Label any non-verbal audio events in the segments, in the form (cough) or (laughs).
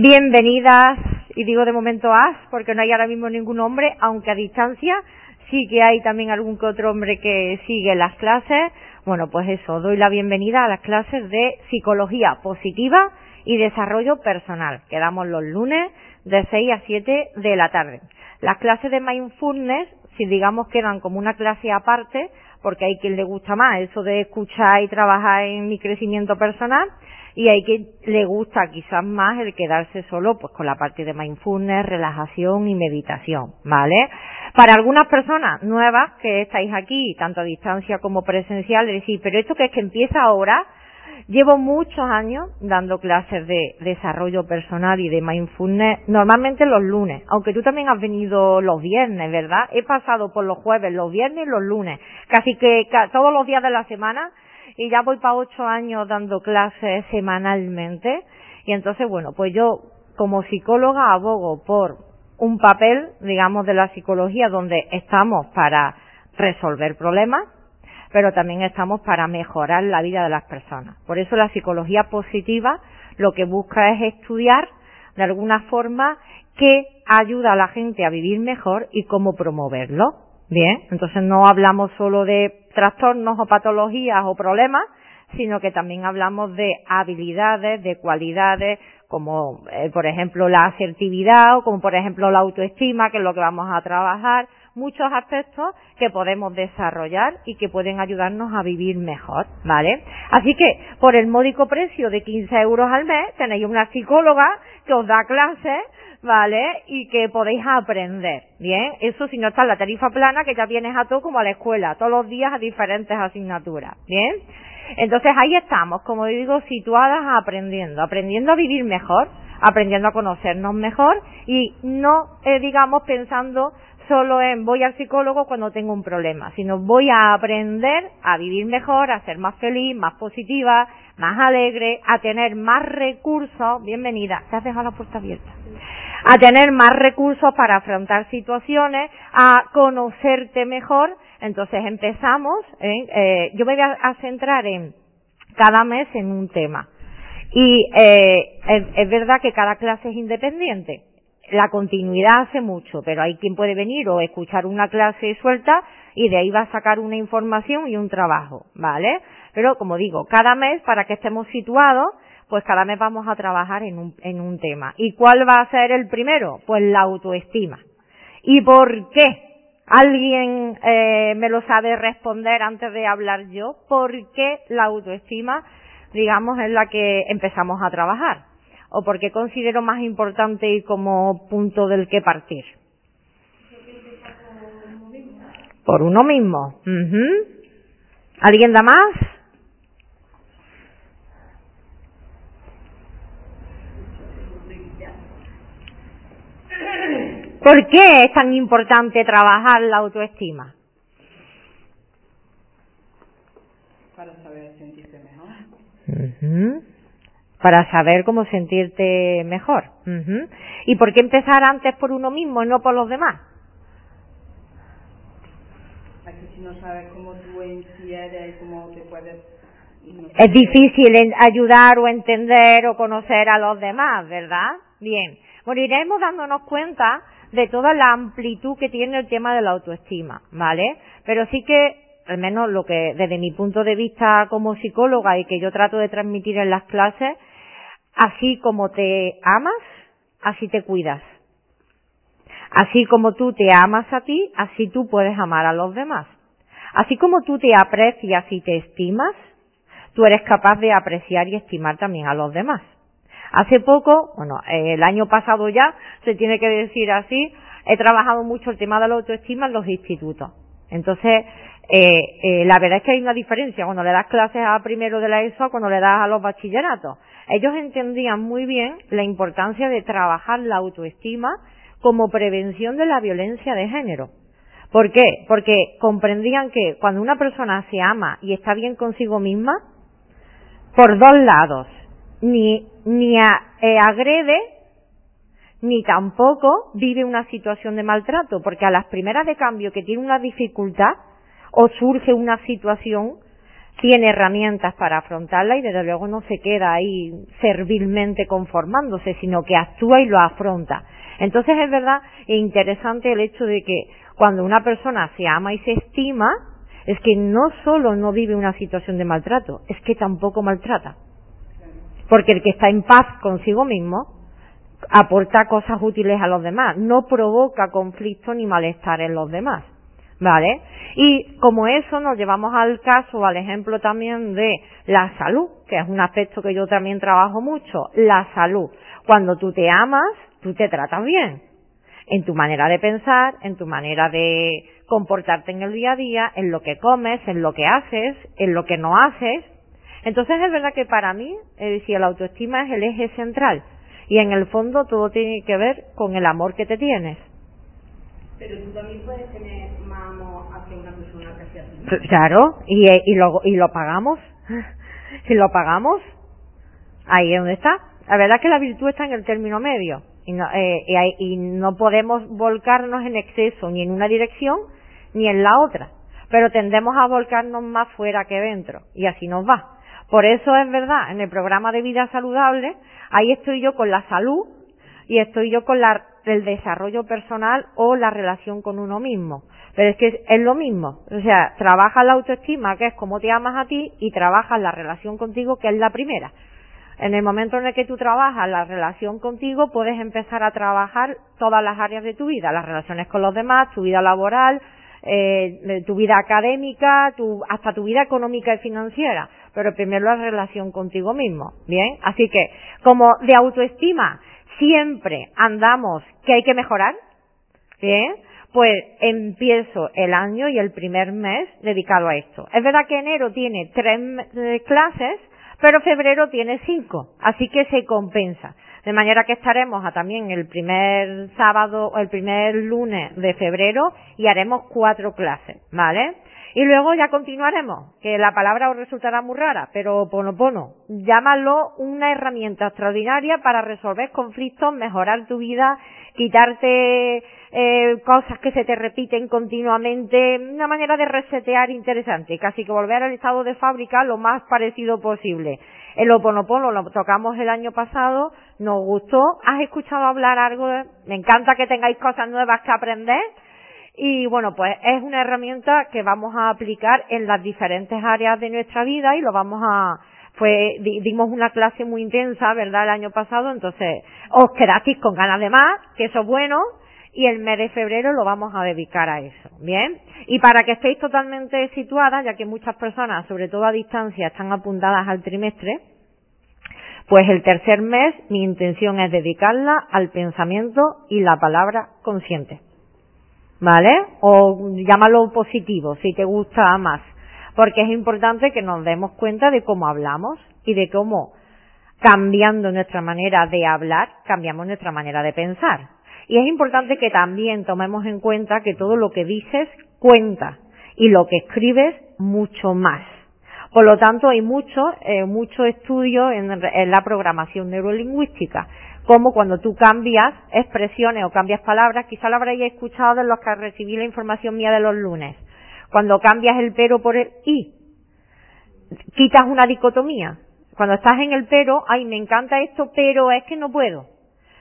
Bienvenidas, y digo de momento as, porque no hay ahora mismo ningún hombre, aunque a distancia sí que hay también algún que otro hombre que sigue las clases. Bueno, pues eso, doy la bienvenida a las clases de psicología positiva y desarrollo personal, que damos los lunes de 6 a 7 de la tarde. Las clases de mindfulness, si digamos quedan como una clase aparte, porque hay quien le gusta más eso de escuchar y trabajar en mi crecimiento personal, y hay que le gusta quizás más el quedarse solo pues con la parte de mindfulness, relajación y meditación, ¿vale? Para algunas personas nuevas que estáis aquí, tanto a distancia como presencial, decir, pero esto que es que empieza ahora, llevo muchos años dando clases de desarrollo personal y de mindfulness, normalmente los lunes, aunque tú también has venido los viernes, ¿verdad? He pasado por los jueves, los viernes y los lunes, casi que todos los días de la semana y ya voy para ocho años dando clases semanalmente y entonces bueno pues yo como psicóloga abogo por un papel digamos de la psicología donde estamos para resolver problemas pero también estamos para mejorar la vida de las personas. Por eso la psicología positiva lo que busca es estudiar de alguna forma qué ayuda a la gente a vivir mejor y cómo promoverlo. Bien, entonces no hablamos solo de trastornos o patologías o problemas, sino que también hablamos de habilidades, de cualidades, como eh, por ejemplo la asertividad o como por ejemplo la autoestima, que es lo que vamos a trabajar, muchos aspectos que podemos desarrollar y que pueden ayudarnos a vivir mejor, ¿vale? Así que por el módico precio de 15 euros al mes tenéis una psicóloga que os da clases ¿vale? Y que podéis aprender, ¿bien? Eso si no está en la tarifa plana, que ya vienes a todo como a la escuela, todos los días a diferentes asignaturas, ¿bien? Entonces ahí estamos, como digo, situadas aprendiendo, aprendiendo a vivir mejor, aprendiendo a conocernos mejor y no, eh, digamos, pensando solo en voy al psicólogo cuando tengo un problema, sino voy a aprender a vivir mejor, a ser más feliz, más positiva, más alegre, a tener más recursos. Bienvenida, te has dejado la puerta abierta a tener más recursos para afrontar situaciones, a conocerte mejor. Entonces empezamos, ¿eh? Eh, yo me voy a, centrar en cada mes en un tema. Y eh, es, verdad que cada clase es independiente. La continuidad hace mucho, pero hay quien puede venir o escuchar una clase suelta y de ahí va a sacar una información y un trabajo, ¿vale? Pero como digo, cada mes para que estemos situados pues cada mes vamos a trabajar en un, en un tema. ¿Y cuál va a ser el primero? Pues la autoestima. ¿Y por qué? ¿Alguien eh, me lo sabe responder antes de hablar yo? ¿Por qué la autoestima, digamos, es la que empezamos a trabajar? ¿O por qué considero más importante y como punto del que partir? Por uno mismo. ¿Alguien da más? ¿Por qué es tan importante trabajar la autoestima? Para saber sentirte mejor. Para saber cómo sentirte mejor. ¿Y por qué empezar antes por uno mismo y no por los demás? Aquí si no sabes cómo tú en eres y cómo te puedes es difícil ayudar o entender o conocer a los demás, ¿verdad? Bien. Bueno, iremos dándonos cuenta de toda la amplitud que tiene el tema de la autoestima, ¿vale? Pero sí que, al menos lo que desde mi punto de vista como psicóloga y que yo trato de transmitir en las clases, así como te amas, así te cuidas. Así como tú te amas a ti, así tú puedes amar a los demás. Así como tú te aprecias y te estimas, tú eres capaz de apreciar y estimar también a los demás. Hace poco, bueno, el año pasado ya, se tiene que decir así, he trabajado mucho el tema de la autoestima en los institutos. Entonces, eh, eh, la verdad es que hay una diferencia cuando le das clases a primero de la ESO cuando le das a los bachilleratos. Ellos entendían muy bien la importancia de trabajar la autoestima como prevención de la violencia de género. ¿Por qué? Porque comprendían que cuando una persona se ama y está bien consigo misma, por dos lados, ni, ni eh, agrede, ni tampoco vive una situación de maltrato, porque a las primeras de cambio que tiene una dificultad o surge una situación, tiene herramientas para afrontarla y desde luego no se queda ahí servilmente conformándose, sino que actúa y lo afronta. Entonces es verdad e interesante el hecho de que cuando una persona se ama y se estima, es que no solo no vive una situación de maltrato, es que tampoco maltrata. Porque el que está en paz consigo mismo aporta cosas útiles a los demás, no provoca conflicto ni malestar en los demás. ¿Vale? Y como eso nos llevamos al caso, al ejemplo también de la salud, que es un aspecto que yo también trabajo mucho, la salud. Cuando tú te amas, tú te tratas bien. En tu manera de pensar, en tu manera de comportarte en el día a día, en lo que comes, en lo que haces, en lo que no haces. Entonces es verdad que para mí, es decir, la autoestima es el eje central. Y en el fondo todo tiene que ver con el amor que te tienes. Pero tú también puedes tener más amor hacia una persona que hacia ti. Claro, y, eh, y, lo, y lo pagamos. (laughs) si lo pagamos, ahí es donde está. La verdad es que la virtud está en el término medio. Y no, eh, y, y no podemos volcarnos en exceso ni en una dirección ni en la otra. Pero tendemos a volcarnos más fuera que dentro. Y así nos va. Por eso es verdad, en el programa de vida saludable, ahí estoy yo con la salud y estoy yo con la del desarrollo personal o la relación con uno mismo. Pero es que es lo mismo. O sea, trabaja la autoestima, que es cómo te amas a ti, y trabajas la relación contigo, que es la primera. En el momento en el que tú trabajas la relación contigo, puedes empezar a trabajar todas las áreas de tu vida, las relaciones con los demás, tu vida laboral, eh, tu vida académica, tu, hasta tu vida económica y financiera. Pero primero la relación contigo mismo. Bien. Así que, como de autoestima, siempre andamos que hay que mejorar, bien, pues empiezo el año y el primer mes dedicado a esto. Es verdad que enero tiene tres clases, pero febrero tiene cinco, así que se compensa. De manera que estaremos a también el primer sábado o el primer lunes de febrero y haremos cuatro clases, ¿vale? Y luego ya continuaremos, que la palabra os resultará muy rara, pero ponopono, llámalo una herramienta extraordinaria para resolver conflictos, mejorar tu vida, quitarte eh, cosas que se te repiten continuamente, una manera de resetear interesante, casi que volver al estado de fábrica lo más parecido posible. El oponopono lo tocamos el año pasado, nos gustó, has escuchado hablar algo, de, me encanta que tengáis cosas nuevas que aprender, y bueno, pues es una herramienta que vamos a aplicar en las diferentes áreas de nuestra vida y lo vamos a, pues dimos una clase muy intensa, ¿verdad? El año pasado, entonces os quedasteis con ganas de más, que eso es bueno, y el mes de febrero lo vamos a dedicar a eso, ¿bien? Y para que estéis totalmente situadas, ya que muchas personas, sobre todo a distancia, están apuntadas al trimestre, pues el tercer mes mi intención es dedicarla al pensamiento y la palabra consciente. ¿Vale? O llámalo positivo, si te gusta más. Porque es importante que nos demos cuenta de cómo hablamos y de cómo cambiando nuestra manera de hablar, cambiamos nuestra manera de pensar. Y es importante que también tomemos en cuenta que todo lo que dices cuenta y lo que escribes mucho más. Por lo tanto, hay mucho, eh, mucho estudio en, en la programación neurolingüística como cuando tú cambias expresiones o cambias palabras, quizá lo habréis escuchado de los que recibí la información mía de los lunes, cuando cambias el pero por el y, quitas una dicotomía. Cuando estás en el pero, ay, me encanta esto, pero es que no puedo.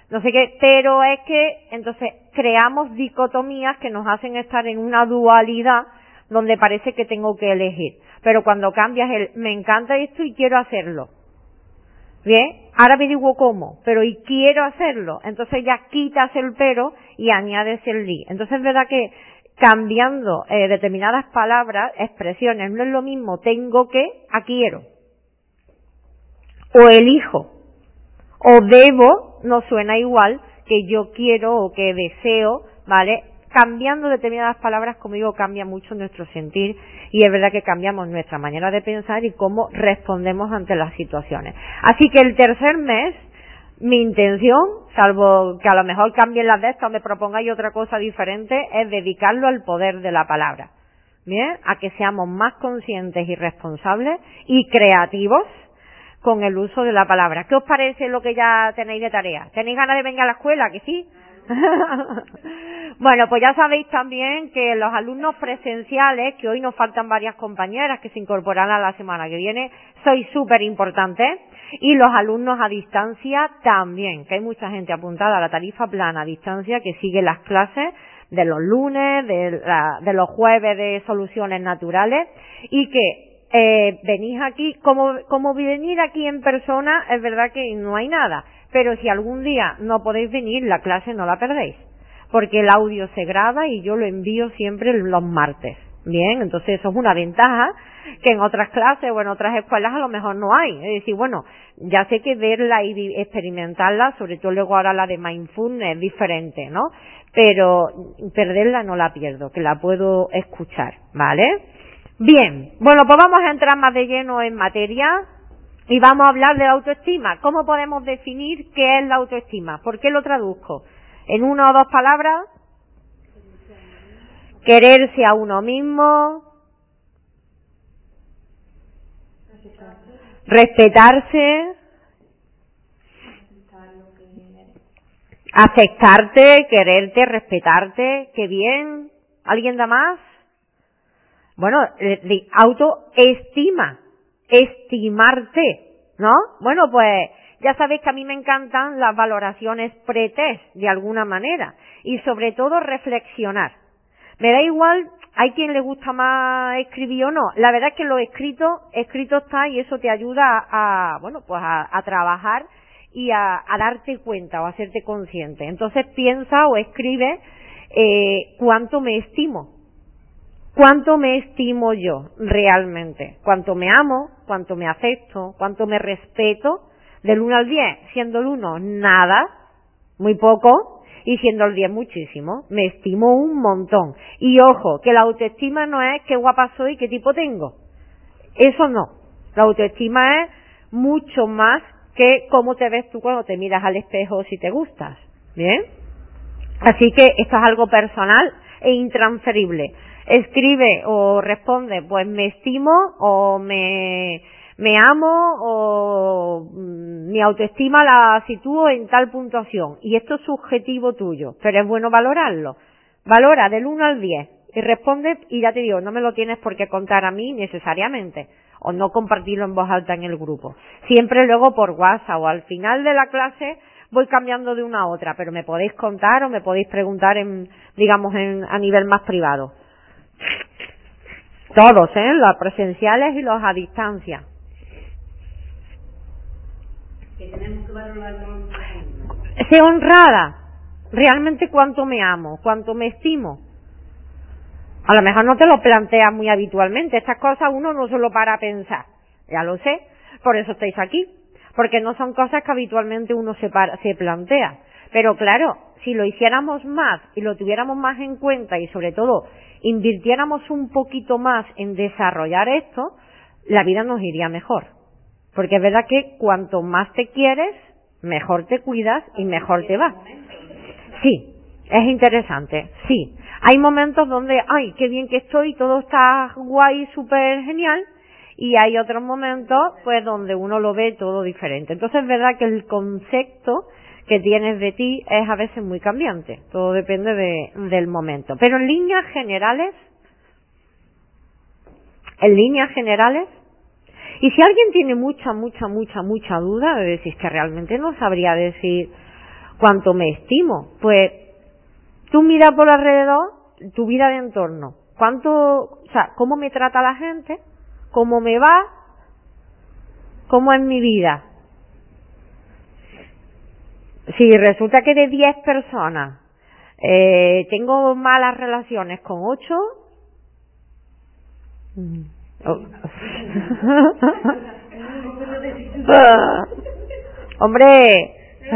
No sé qué, pero es que, entonces, creamos dicotomías que nos hacen estar en una dualidad donde parece que tengo que elegir. Pero cuando cambias el me encanta esto y quiero hacerlo, Bien, ahora me digo cómo, pero y quiero hacerlo. Entonces ya quitas el pero y añades el li. Entonces es verdad que cambiando eh, determinadas palabras, expresiones, no es lo mismo tengo que a quiero. O elijo. O debo no suena igual que yo quiero o que deseo, ¿vale? Cambiando determinadas palabras, como digo, cambia mucho nuestro sentir y es verdad que cambiamos nuestra manera de pensar y cómo respondemos ante las situaciones. Así que el tercer mes, mi intención, salvo que a lo mejor cambien las de estas, me propongáis otra cosa diferente, es dedicarlo al poder de la palabra. Bien, a que seamos más conscientes y responsables y creativos con el uso de la palabra. ¿Qué os parece lo que ya tenéis de tarea? ¿Tenéis ganas de venir a la escuela? Que sí. (laughs) bueno, pues ya sabéis también que los alumnos presenciales, que hoy nos faltan varias compañeras que se incorporarán la semana que viene, sois súper importantes. Y los alumnos a distancia también, que hay mucha gente apuntada a la tarifa plana a distancia que sigue las clases de los lunes, de, de los jueves de soluciones naturales y que eh, venís aquí, como, como venir aquí en persona, es verdad que no hay nada, pero si algún día no podéis venir, la clase no la perdéis, porque el audio se graba y yo lo envío siempre los martes. Bien, entonces eso es una ventaja que en otras clases o en otras escuelas a lo mejor no hay. Es decir, bueno, ya sé que verla y experimentarla, sobre todo luego ahora la de Mindfulness es diferente, ¿no? Pero perderla no la pierdo, que la puedo escuchar, ¿vale? Bien, bueno, pues vamos a entrar más de lleno en materia y vamos a hablar de la autoestima. ¿Cómo podemos definir qué es la autoestima? ¿Por qué lo traduzco? En una o dos palabras. Quererse a uno mismo. Respetarse. Aceptarte, quererte, respetarte. Qué bien. ¿Alguien da más? Bueno, de autoestima, estimarte, ¿no? Bueno, pues ya sabéis que a mí me encantan las valoraciones pre-test, de alguna manera, y sobre todo reflexionar. Me da igual, hay quien le gusta más escribir o no. La verdad es que lo escrito, escrito está y eso te ayuda a, bueno, pues a, trabajar y a, darte cuenta o a hacerte consciente. Entonces piensa o escribe eh, cuánto me estimo, cuánto me estimo yo realmente, cuánto me amo, cuánto me acepto, cuánto me respeto, del 1 al 10, siendo el 1 nada, muy poco, y siendo el 10 muchísimo, me estimo un montón. Y ojo, que la autoestima no es qué guapa soy, qué tipo tengo. Eso no. La autoestima es mucho más que cómo te ves tú cuando te miras al espejo si te gustas. ¿Bien? Así que esto es algo personal e intransferible escribe o responde, pues me estimo o me, me amo o mm, mi autoestima la sitúo en tal puntuación. Y esto es subjetivo tuyo, pero es bueno valorarlo. Valora del 1 al 10 y responde y ya te digo, no me lo tienes por qué contar a mí necesariamente o no compartirlo en voz alta en el grupo. Siempre luego por WhatsApp o al final de la clase voy cambiando de una a otra, pero me podéis contar o me podéis preguntar en, digamos, en, a nivel más privado. Todos, ¿eh? Los presenciales y los a distancia. Sé honrada. Realmente cuánto me amo, cuánto me estimo. A lo mejor no te lo planteas muy habitualmente. Estas cosas uno no solo para pensar. Ya lo sé. Por eso estáis aquí. Porque no son cosas que habitualmente uno se, se plantea. Pero claro, si lo hiciéramos más y lo tuviéramos más en cuenta y sobre todo invirtiéramos un poquito más en desarrollar esto, la vida nos iría mejor. Porque es verdad que cuanto más te quieres, mejor te cuidas y mejor te va. Sí, es interesante, sí. Hay momentos donde, ay, qué bien que estoy, todo está guay, súper genial, y hay otros momentos, pues, donde uno lo ve todo diferente. Entonces es verdad que el concepto que tienes de ti es a veces muy cambiante. Todo depende de, del momento. Pero en líneas generales, en líneas generales, y si alguien tiene mucha, mucha, mucha, mucha duda de decir que realmente no sabría decir cuánto me estimo, pues tú mira por alrededor tu vida de entorno. ¿Cuánto, o sea, cómo me trata la gente? ¿Cómo me va? ¿Cómo es mi vida? Si resulta que de 10 personas eh, tengo malas relaciones con 8, mm, (laughs) hombre, (laughs)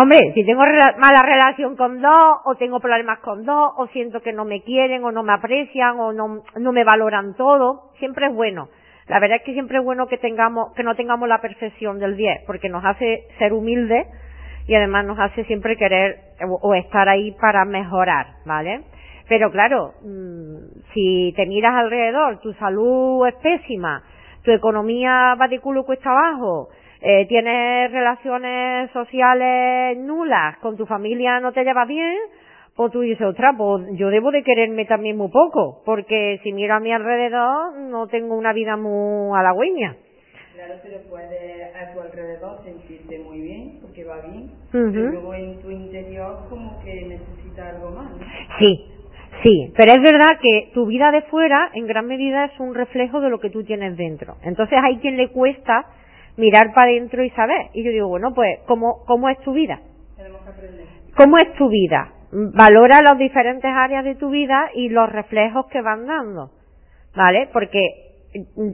hombre, si tengo mala relación con dos, o tengo problemas con dos, o siento que no me quieren, o no me aprecian, o no, no me valoran todo, siempre es bueno la verdad es que siempre es bueno que tengamos, que no tengamos la perfección del 10, porque nos hace ser humildes y además nos hace siempre querer o, estar ahí para mejorar, ¿vale? Pero claro, mm, si te miras alrededor, tu salud es pésima, tu economía va de culo cuesta abajo, eh, tienes relaciones sociales nulas, con tu familia no te llevas bien, pues tú dices, otra, pues yo debo de quererme también muy poco, porque si miro a mi alrededor no tengo una vida muy halagüeña. Claro, pero puedes a tu alrededor sentirte muy bien, porque va bien, pero luego en tu interior como que necesitas algo más. Sí, sí, pero es verdad que tu vida de fuera en gran medida es un reflejo de lo que tú tienes dentro. Entonces hay quien le cuesta mirar para adentro y saber. Y yo digo, bueno, pues, ¿cómo, cómo es tu vida? Tenemos que aprender. ¿Cómo es tu vida? Valora las diferentes áreas de tu vida y los reflejos que van dando. ¿Vale? Porque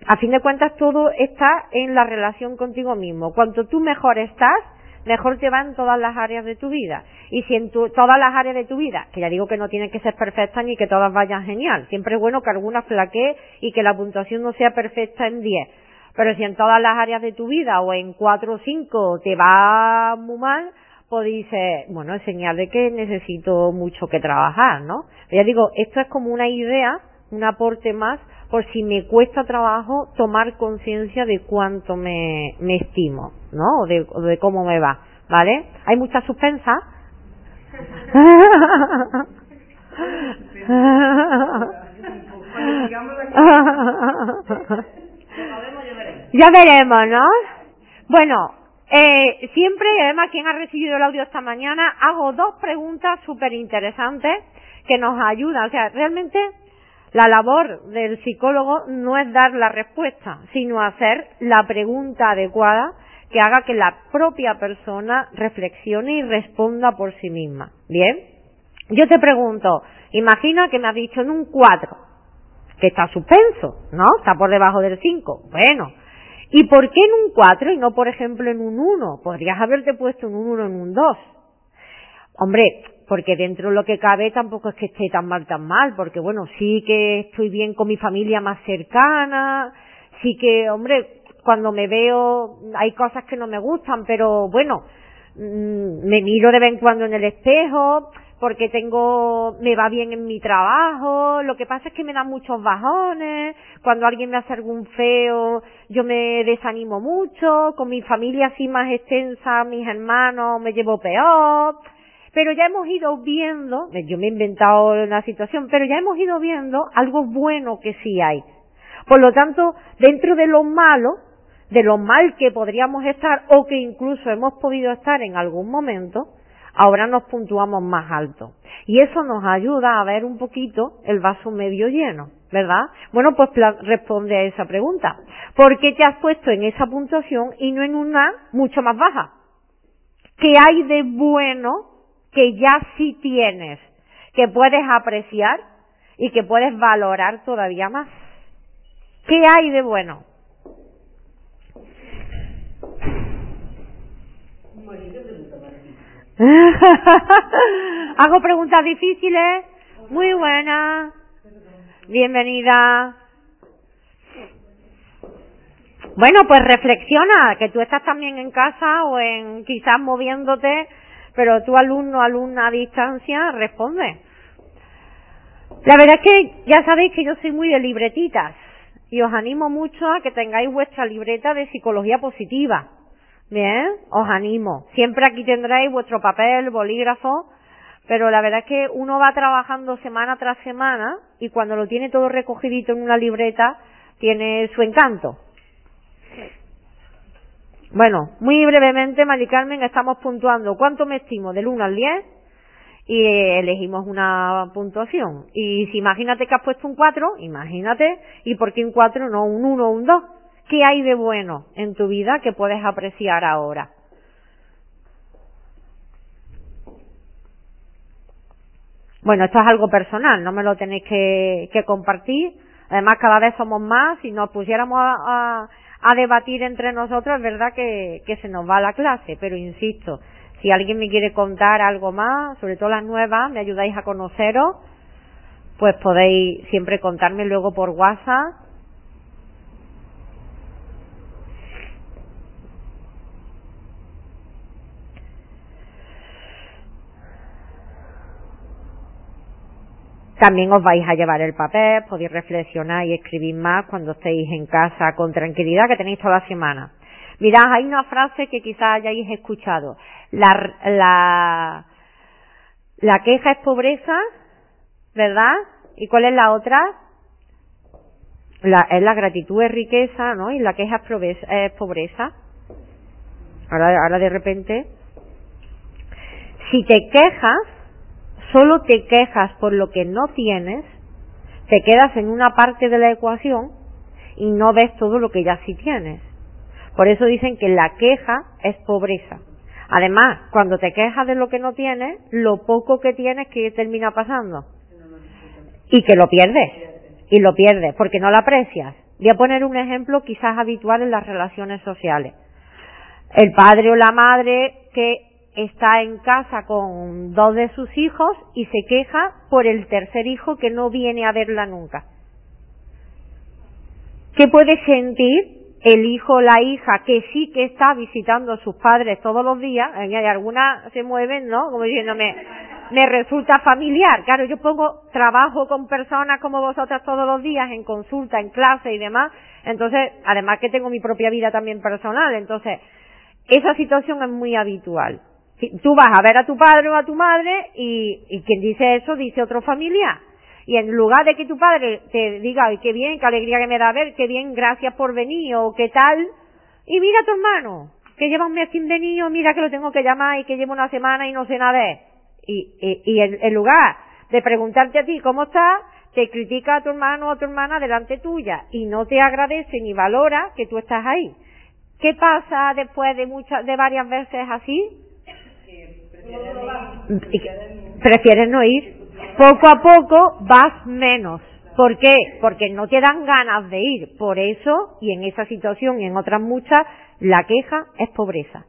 a fin de cuentas todo está en la relación contigo mismo. Cuanto tú mejor estás, mejor te van todas las áreas de tu vida. Y si en todas las áreas de tu vida, que ya digo que no tienen que ser perfectas ni que todas vayan genial, siempre es bueno que alguna flaquee y que la puntuación no sea perfecta en 10. Pero si en todas las áreas de tu vida o en 4 o 5 te va muy mal, pues dices, bueno, es señal de que necesito mucho que trabajar, ¿no? ya digo, esto es como una idea, un aporte más por si me cuesta trabajo tomar conciencia de cuánto me, me estimo, ¿no? O de, de cómo me va, ¿vale? Hay mucha suspensa. (laughs) (laughs) ya veremos, ¿no? Bueno, eh, siempre, además, quien ha recibido el audio esta mañana, hago dos preguntas súper interesantes que nos ayudan. O sea, realmente la labor del psicólogo no es dar la respuesta, sino hacer la pregunta adecuada que haga que la propia persona reflexione y responda por sí misma. Bien, yo te pregunto, imagina que me has dicho en un 4, que está suspenso, ¿no? Está por debajo del 5. Bueno, ¿y por qué en un 4 y no, por ejemplo, en un 1? Podrías haberte puesto en un 1 en un 2. Hombre, porque dentro de lo que cabe tampoco es que esté tan mal, tan mal, porque bueno, sí que estoy bien con mi familia más cercana, sí que, hombre, cuando me veo hay cosas que no me gustan, pero bueno, mm, me miro de vez en cuando en el espejo, porque tengo, me va bien en mi trabajo, lo que pasa es que me dan muchos bajones, cuando alguien me hace algún feo, yo me desanimo mucho, con mi familia así más extensa, mis hermanos, me llevo peor, pero ya hemos ido viendo, yo me he inventado una situación, pero ya hemos ido viendo algo bueno que sí hay. Por lo tanto, dentro de lo malo, de lo mal que podríamos estar o que incluso hemos podido estar en algún momento, ahora nos puntuamos más alto. Y eso nos ayuda a ver un poquito el vaso medio lleno, ¿verdad? Bueno, pues responde a esa pregunta. ¿Por qué te has puesto en esa puntuación y no en una mucho más baja? ¿Qué hay de bueno que ya sí tienes, que puedes apreciar y que puedes valorar todavía más. ¿Qué hay de bueno? (laughs) Hago preguntas difíciles. Muy buena. Bienvenida. Bueno, pues reflexiona, que tú estás también en casa o en quizás moviéndote pero tu alumno, alumna a distancia, responde. La verdad es que ya sabéis que yo soy muy de libretitas y os animo mucho a que tengáis vuestra libreta de psicología positiva. Bien, os animo. Siempre aquí tendréis vuestro papel, bolígrafo, pero la verdad es que uno va trabajando semana tras semana y cuando lo tiene todo recogidito en una libreta tiene su encanto. Bueno, muy brevemente, Mari Carmen, estamos puntuando cuánto me estimo del 1 al 10 y elegimos una puntuación. Y si imagínate que has puesto un 4, imagínate, ¿y por qué un 4 no un 1 o un 2? ¿Qué hay de bueno en tu vida que puedes apreciar ahora? Bueno, esto es algo personal, no me lo tenéis que, compartir. Además, cada vez somos más. Si nos pusiéramos a a debatir entre nosotros, es verdad que, que se nos va la clase, pero insisto, si alguien me quiere contar algo más, sobre todo las nuevas, me ayudáis a conoceros, pues podéis siempre contarme luego por WhatsApp También os vais a llevar el papel, podéis reflexionar y escribir más cuando estéis en casa con tranquilidad que tenéis toda la semana. Mirad, hay una frase que quizás hayáis escuchado. La, la, la queja es pobreza, ¿verdad? ¿Y cuál es la otra? La, es la gratitud es riqueza, ¿no? Y la queja es pobreza. Ahora, ahora de repente, si te quejas, solo te quejas por lo que no tienes, te quedas en una parte de la ecuación y no ves todo lo que ya sí tienes. Por eso dicen que la queja es pobreza. Además, cuando te quejas de lo que no tienes, lo poco que tienes que termina pasando. Y que lo pierdes. Y lo pierdes porque no lo aprecias. Voy a poner un ejemplo quizás habitual en las relaciones sociales. El padre o la madre que está en casa con dos de sus hijos y se queja por el tercer hijo que no viene a verla nunca. ¿Qué puede sentir el hijo o la hija que sí que está visitando a sus padres todos los días? Y algunas se mueven, ¿no? Como diciéndome, me resulta familiar. Claro, yo pongo trabajo con personas como vosotras todos los días en consulta, en clase y demás. Entonces, además que tengo mi propia vida también personal. Entonces, esa situación es muy habitual. Tú vas a ver a tu padre o a tu madre y, quien dice eso dice otro familiar. Y en lugar de que tu padre te diga, ay, qué bien, qué alegría que me da ver, qué bien, gracias por venir, o qué tal, y mira a tu hermano, que lleva un mes sin venir, mira que lo tengo que llamar y que lleva una semana y no sé nada Y, y en, lugar de preguntarte a ti cómo estás, te critica a tu hermano o a tu hermana delante tuya y no te agradece ni valora que tú estás ahí. ¿Qué pasa después de muchas, de varias veces así? Prefieres no ir. Poco a poco vas menos. ¿Por qué? Porque no te dan ganas de ir. Por eso, y en esa situación y en otras muchas, la queja es pobreza.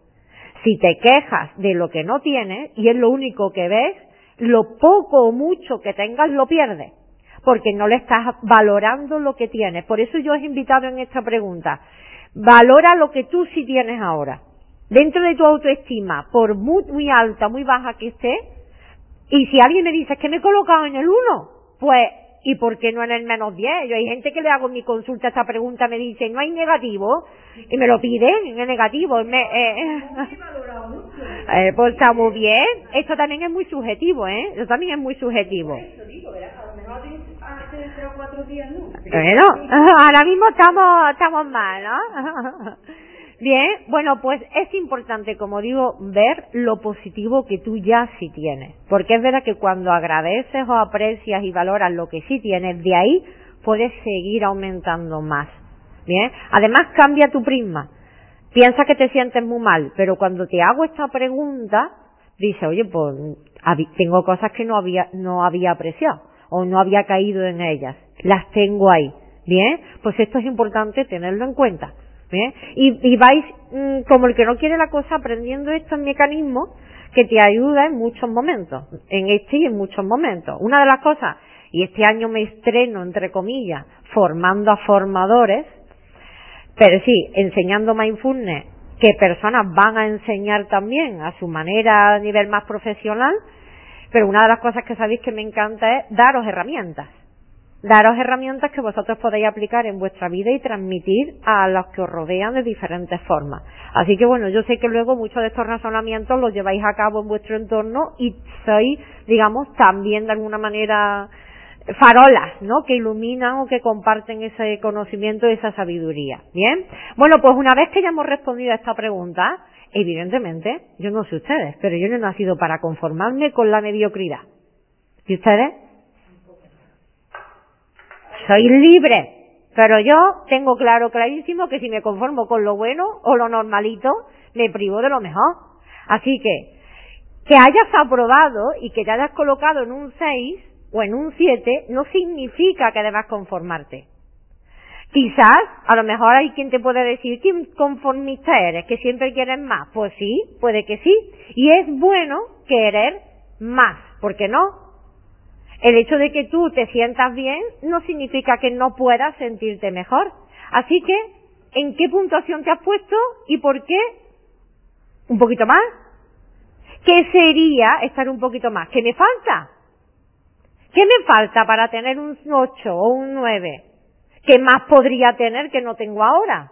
Si te quejas de lo que no tienes y es lo único que ves, lo poco o mucho que tengas lo pierdes. Porque no le estás valorando lo que tienes. Por eso yo he invitado en esta pregunta. Valora lo que tú sí tienes ahora dentro de tu autoestima, por muy, muy alta, muy baja que esté, y si alguien me dice que me he colocado en el 1, pues, ¿y por qué no en el menos 10? Yo hay gente que le hago mi consulta esta pregunta, me dice, no hay negativo, y me lo piden en el negativo. Me, eh, (laughs) eh, pues está muy bien. Esto también es muy subjetivo, ¿eh? Esto también es muy subjetivo. Bueno, (laughs) ahora mismo estamos, estamos mal, ¿no? (laughs) Bien, bueno, pues es importante, como digo, ver lo positivo que tú ya sí tienes. Porque es verdad que cuando agradeces o aprecias y valoras lo que sí tienes, de ahí puedes seguir aumentando más. Bien, además cambia tu prisma. Piensa que te sientes muy mal, pero cuando te hago esta pregunta, dice, oye, pues tengo cosas que no había, no había apreciado o no había caído en ellas. Las tengo ahí. Bien, pues esto es importante tenerlo en cuenta. ¿Eh? Y, vais mm, como el que no quiere la cosa aprendiendo estos mecanismos que te ayuda en muchos momentos, en este y en muchos momentos. Una de las cosas, y este año me estreno, entre comillas, formando a formadores, pero sí, enseñando mindfulness, que personas van a enseñar también a su manera a nivel más profesional, pero una de las cosas que sabéis que me encanta es daros herramientas daros herramientas que vosotros podéis aplicar en vuestra vida y transmitir a los que os rodean de diferentes formas. Así que bueno, yo sé que luego muchos de estos razonamientos los lleváis a cabo en vuestro entorno y sois, digamos, también de alguna manera farolas, ¿no? Que iluminan o que comparten ese conocimiento y esa sabiduría. Bien. Bueno, pues una vez que ya hemos respondido a esta pregunta, evidentemente, yo no sé ustedes, pero yo no he nacido para conformarme con la mediocridad. ¿Y ustedes? Soy libre. Pero yo tengo claro, clarísimo, que si me conformo con lo bueno o lo normalito, me privo de lo mejor. Así que, que hayas aprobado y que te hayas colocado en un 6 o en un 7 no significa que debas conformarte. Quizás, a lo mejor hay quien te puede decir, ¿qué conformista eres? ¿Que siempre quieres más? Pues sí, puede que sí. Y es bueno querer más, ¿por qué no? El hecho de que tú te sientas bien no significa que no puedas sentirte mejor. Así que, ¿en qué puntuación te has puesto y por qué? ¿Un poquito más? ¿Qué sería estar un poquito más? ¿Qué me falta? ¿Qué me falta para tener un 8 o un 9? ¿Qué más podría tener que no tengo ahora?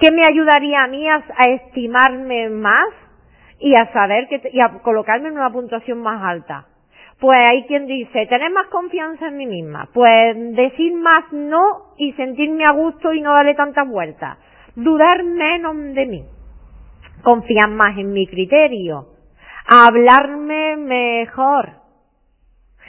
¿Qué me ayudaría a mí a, estimarme más y a saber que, y a colocarme en una puntuación más alta? Pues hay quien dice, tener más confianza en mí misma, pues decir más no y sentirme a gusto y no darle tantas vueltas, dudar menos de mí, confiar más en mi criterio, hablarme mejor,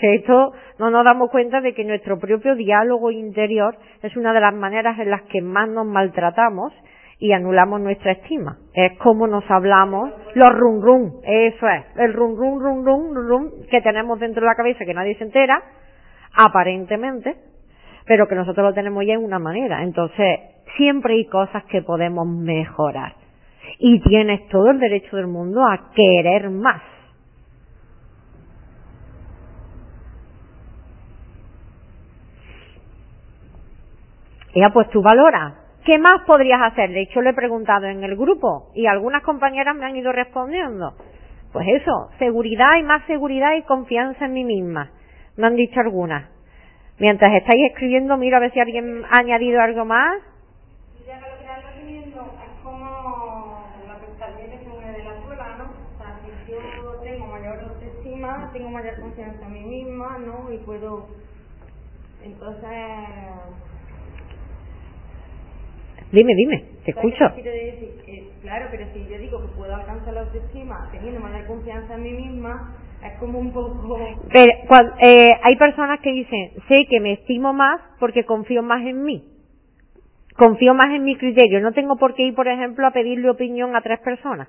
esto no nos damos cuenta de que nuestro propio diálogo interior es una de las maneras en las que más nos maltratamos y anulamos nuestra estima. Es como nos hablamos, los rum rum, eso es, el rum rum rum rum rum que tenemos dentro de la cabeza que nadie se entera, aparentemente, pero que nosotros lo tenemos ya en una manera. Entonces, siempre hay cosas que podemos mejorar. Y tienes todo el derecho del mundo a querer más. Ya, pues tú valoras. ¿Qué más podrías hacer? De hecho, lo he preguntado en el grupo y algunas compañeras me han ido respondiendo. Pues eso, seguridad y más seguridad y confianza en mí misma. Me han dicho algunas. Mientras estáis escribiendo, miro a ver si alguien ha añadido algo más. Lo que es como la se de la escuela, ¿no? O sea, si yo tengo mayor confianza en mí misma, ¿no? Y puedo, entonces, Dime, dime, te escucho. claro, pero si yo digo que puedo alcanzar la autoestima teniendo mayor confianza en mí misma, es como un poco... Pero, eh, hay personas que dicen, sé que me estimo más porque confío más en mí. Confío más en mi criterio. No tengo por qué ir, por ejemplo, a pedirle opinión a tres personas.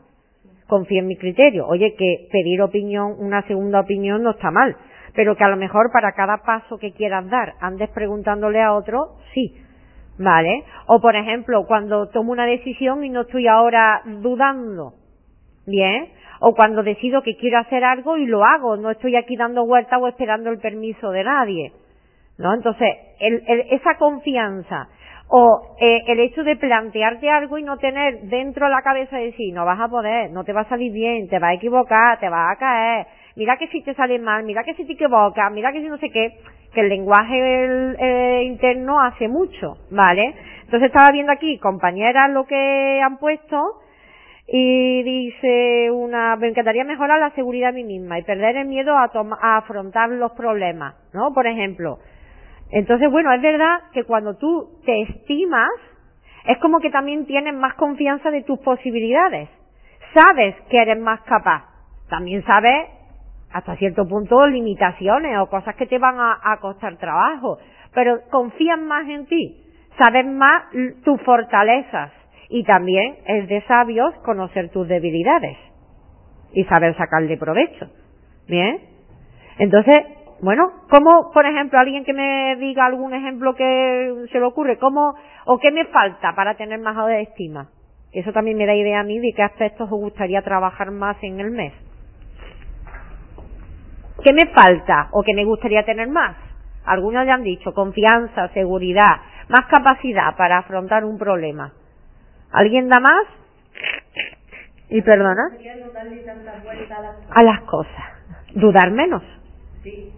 Confío en mi criterio. Oye, que pedir opinión, una segunda opinión no está mal. Pero que a lo mejor para cada paso que quieras dar andes preguntándole a otro, sí ¿Vale? O por ejemplo, cuando tomo una decisión y no estoy ahora dudando. ¿Bien? O cuando decido que quiero hacer algo y lo hago, no estoy aquí dando vueltas o esperando el permiso de nadie. ¿No? Entonces, el, esa confianza o eh, el hecho de plantearte algo y no tener dentro de la cabeza de decir, no vas a poder, no te va a salir bien, te vas a equivocar, te vas a caer, mira que si te sale mal, mira que si te equivocas, mira que si no sé qué, que el lenguaje eh, interno hace mucho, ¿vale? Entonces estaba viendo aquí compañeras lo que han puesto y dice una, me encantaría mejorar la seguridad de mí misma y perder el miedo a, a afrontar los problemas, ¿no? Por ejemplo. Entonces, bueno, es verdad que cuando tú te estimas, es como que también tienes más confianza de tus posibilidades. Sabes que eres más capaz. También sabes hasta cierto punto limitaciones o cosas que te van a, costar trabajo, pero confías más en ti, sabes más tus fortalezas y también es de sabios conocer tus debilidades y saber sacarle provecho. Bien, entonces, bueno, ¿cómo, por ejemplo, alguien que me diga algún ejemplo que se le ocurre, cómo o qué me falta para tener más autoestima? Eso también me da idea a mí de qué aspectos os gustaría trabajar más en el mes. ¿Qué me falta o qué me gustaría tener más? Algunos ya han dicho confianza, seguridad, más capacidad para afrontar un problema. ¿Alguien da más? ¿Y perdona? A las cosas. Dudar menos. Sí.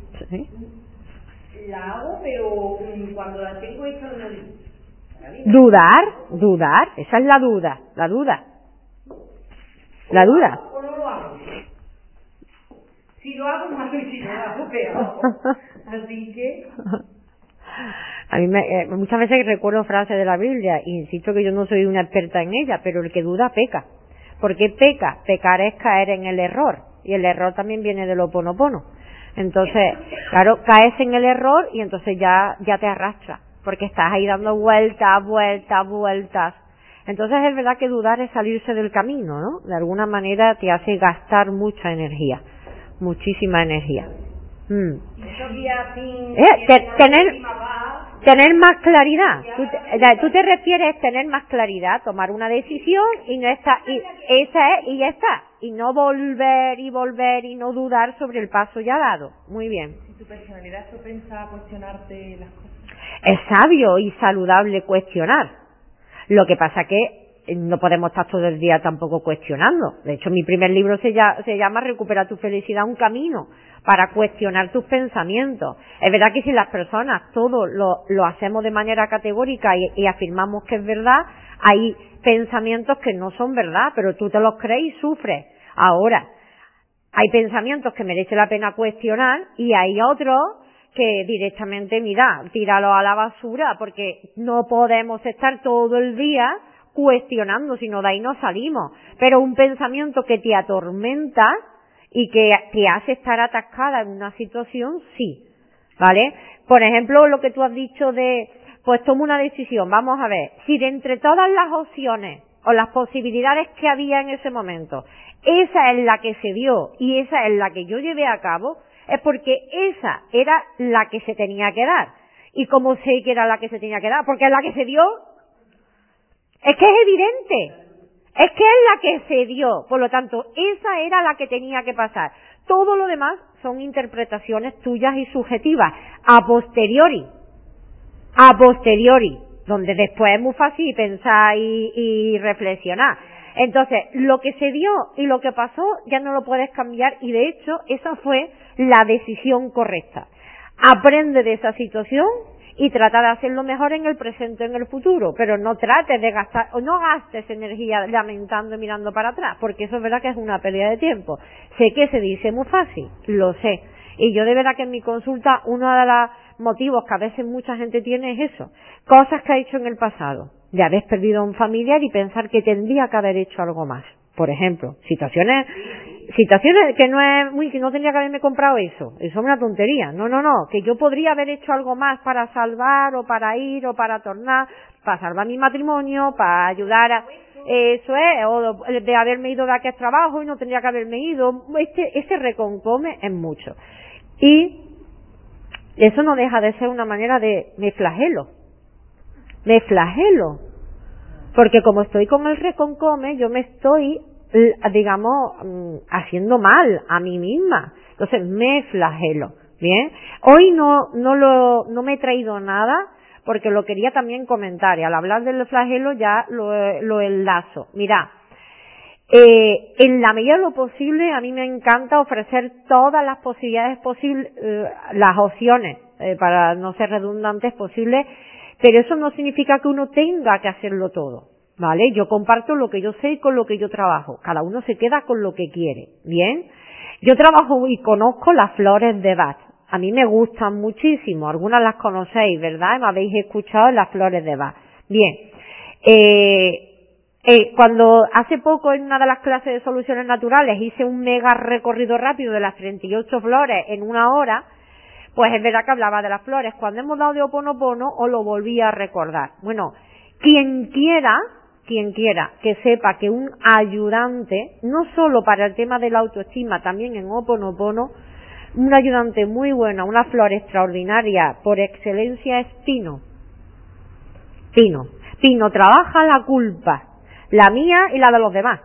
La hago, pero cuando la tengo hecha Dudar, dudar, esa es la duda, la duda. La duda. ¿O no lo hago? Si lo hago (laughs) Así que... A mí me, eh, muchas veces recuerdo frases de la Biblia insisto que yo no soy una experta en ella, pero el que duda peca. porque peca? Pecar es caer en el error y el error también viene del oponopono. Entonces, claro, caes en el error y entonces ya, ya te arrastra, porque estás ahí dando vueltas, vueltas, vueltas. Entonces es verdad que dudar es salirse del camino, ¿no? De alguna manera te hace gastar mucha energía muchísima energía. Mm. Eh, tener, tener más claridad. Tú te, tú te refieres a tener más claridad, tomar una decisión y no está, y esa es, y ya está. Y no volver y volver y no dudar sobre el paso ya dado. Muy bien. Tu personalidad propensa a cuestionarte las cosas. Es sabio y saludable cuestionar. Lo que pasa que no podemos estar todo el día tampoco cuestionando. De hecho, mi primer libro se, llama Recupera tu felicidad, un camino para cuestionar tus pensamientos. Es verdad que si las personas todo lo, hacemos de manera categórica y, afirmamos que es verdad, hay pensamientos que no son verdad, pero tú te los crees y sufres. Ahora, hay pensamientos que merece la pena cuestionar y hay otros que directamente, mira, tíralo a la basura, porque no podemos estar todo el día cuestionando, sino de ahí no salimos. Pero un pensamiento que te atormenta y que te hace estar atascada en una situación, sí. ¿Vale? Por ejemplo, lo que tú has dicho de, pues tomo una decisión, vamos a ver, si de entre todas las opciones o las posibilidades que había en ese momento, esa es la que se dio y esa es la que yo llevé a cabo, es porque esa era la que se tenía que dar. ¿Y cómo sé que era la que se tenía que dar? Porque es la que se dio. Es que es evidente. Es que es la que se dio. Por lo tanto, esa era la que tenía que pasar. Todo lo demás son interpretaciones tuyas y subjetivas. A posteriori. A posteriori. Donde después es muy fácil pensar y, y reflexionar. Entonces, lo que se dio y lo que pasó ya no lo puedes cambiar y de hecho esa fue la decisión correcta. Aprende de esa situación y trata de hacerlo mejor en el presente, en el futuro, pero no trates de gastar, o no gastes energía lamentando y mirando para atrás, porque eso es verdad que es una pérdida de tiempo. Sé que se dice muy fácil, lo sé. Y yo de verdad que en mi consulta uno de los motivos que a veces mucha gente tiene es eso, cosas que ha hecho en el pasado de haber perdido a un familiar y pensar que tendría que haber hecho algo más. Por ejemplo, situaciones, situaciones que no es muy, que no tendría que haberme comprado eso. Eso es una tontería. No, no, no. Que yo podría haber hecho algo más para salvar o para ir o para tornar, para salvar mi matrimonio, para ayudar a, eso es, o de haberme ido de aquel trabajo y no tendría que haberme ido. Este, ese reconcome es mucho. Y eso no deja de ser una manera de me flagelo me flagelo. Porque como estoy con el reconcome, yo me estoy, digamos, mm, haciendo mal a mí misma. Entonces me flagelo. Bien. Hoy no, no lo, no me he traído nada porque lo quería también comentar y al hablar del flagelo ya lo, lo enlazo. Mira, eh, en la medida de lo posible a mí me encanta ofrecer todas las posibilidades posibles, eh, las opciones, eh, para no ser redundantes posibles, pero eso no significa que uno tenga que hacerlo todo. ¿Vale? Yo comparto lo que yo sé y con lo que yo trabajo. Cada uno se queda con lo que quiere. ¿Bien? Yo trabajo y conozco las flores de Bach. A mí me gustan muchísimo. Algunas las conocéis, ¿verdad? Me habéis escuchado las flores de Bach. Bien. Eh, eh, cuando hace poco en una de las clases de soluciones naturales hice un mega recorrido rápido de las 38 flores en una hora, pues es verdad que hablaba de las flores. Cuando hemos dado de Oponopono, os lo volví a recordar. Bueno, quien quiera, quien quiera que sepa que un ayudante, no solo para el tema de la autoestima, también en Oponopono, un ayudante muy bueno, una flor extraordinaria por excelencia es Pino. Pino. Pino trabaja la culpa, la mía y la de los demás.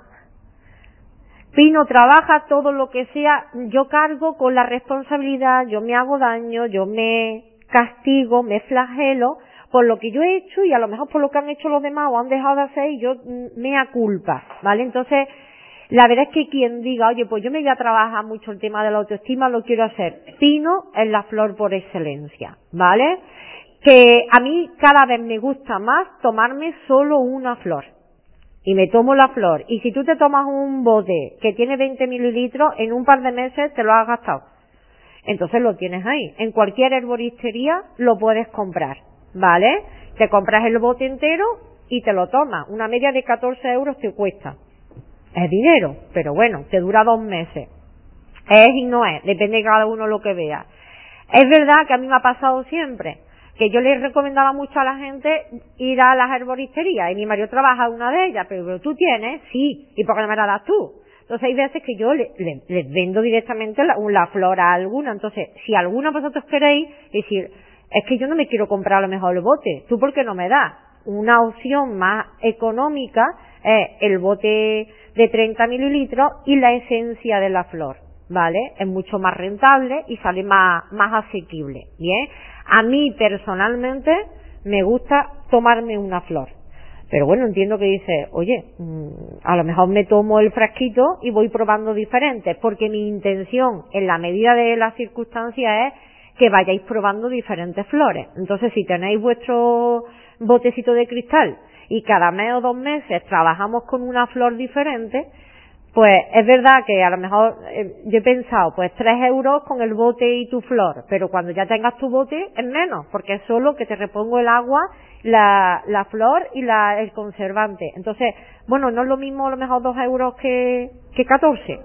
Pino trabaja todo lo que sea, yo cargo con la responsabilidad, yo me hago daño, yo me castigo, me flagelo por lo que yo he hecho y a lo mejor por lo que han hecho los demás o han dejado de hacer y yo mm, me culpa, ¿vale? Entonces, la verdad es que quien diga, oye, pues yo me voy a trabajar mucho el tema de la autoestima, lo quiero hacer. Pino es la flor por excelencia, ¿vale? Que a mí cada vez me gusta más tomarme solo una flor y me tomo la flor. Y si tú te tomas un bote que tiene 20 mililitros, en un par de meses te lo has gastado. Entonces lo tienes ahí. En cualquier herboristería lo puedes comprar, ¿vale? Te compras el bote entero y te lo tomas. Una media de 14 euros te cuesta. Es dinero, pero bueno, te dura dos meses. Es y no es, depende de cada uno lo que vea. Es verdad que a mí me ha pasado siempre que yo les recomendaba mucho a la gente ir a las herboristerías y mi marido trabaja una de ellas, pero, tú tienes, sí, ¿y por qué no me la das tú? Entonces hay veces que yo les vendo directamente la, la, flor a alguna, entonces si alguna vosotros queréis decir, es que yo no me quiero comprar a lo mejor el bote, ¿tú por qué no me das? Una opción más económica es el bote de 30 mililitros y la esencia de la flor. ¿vale? Es mucho más rentable y sale más, más asequible, ¿bien? A mí personalmente me gusta tomarme una flor. Pero bueno, entiendo que dice, oye, mm, a lo mejor me tomo el frasquito y voy probando diferentes, porque mi intención, en la medida de las circunstancias, es que vayáis probando diferentes flores. Entonces, si tenéis vuestro botecito de cristal y cada mes o dos meses trabajamos con una flor diferente, pues es verdad que a lo mejor eh, yo he pensado, pues tres euros con el bote y tu flor, pero cuando ya tengas tu bote es menos, porque es solo que te repongo el agua, la, la flor y la, el conservante. Entonces, bueno, no es lo mismo a lo mejor dos euros que, que 14.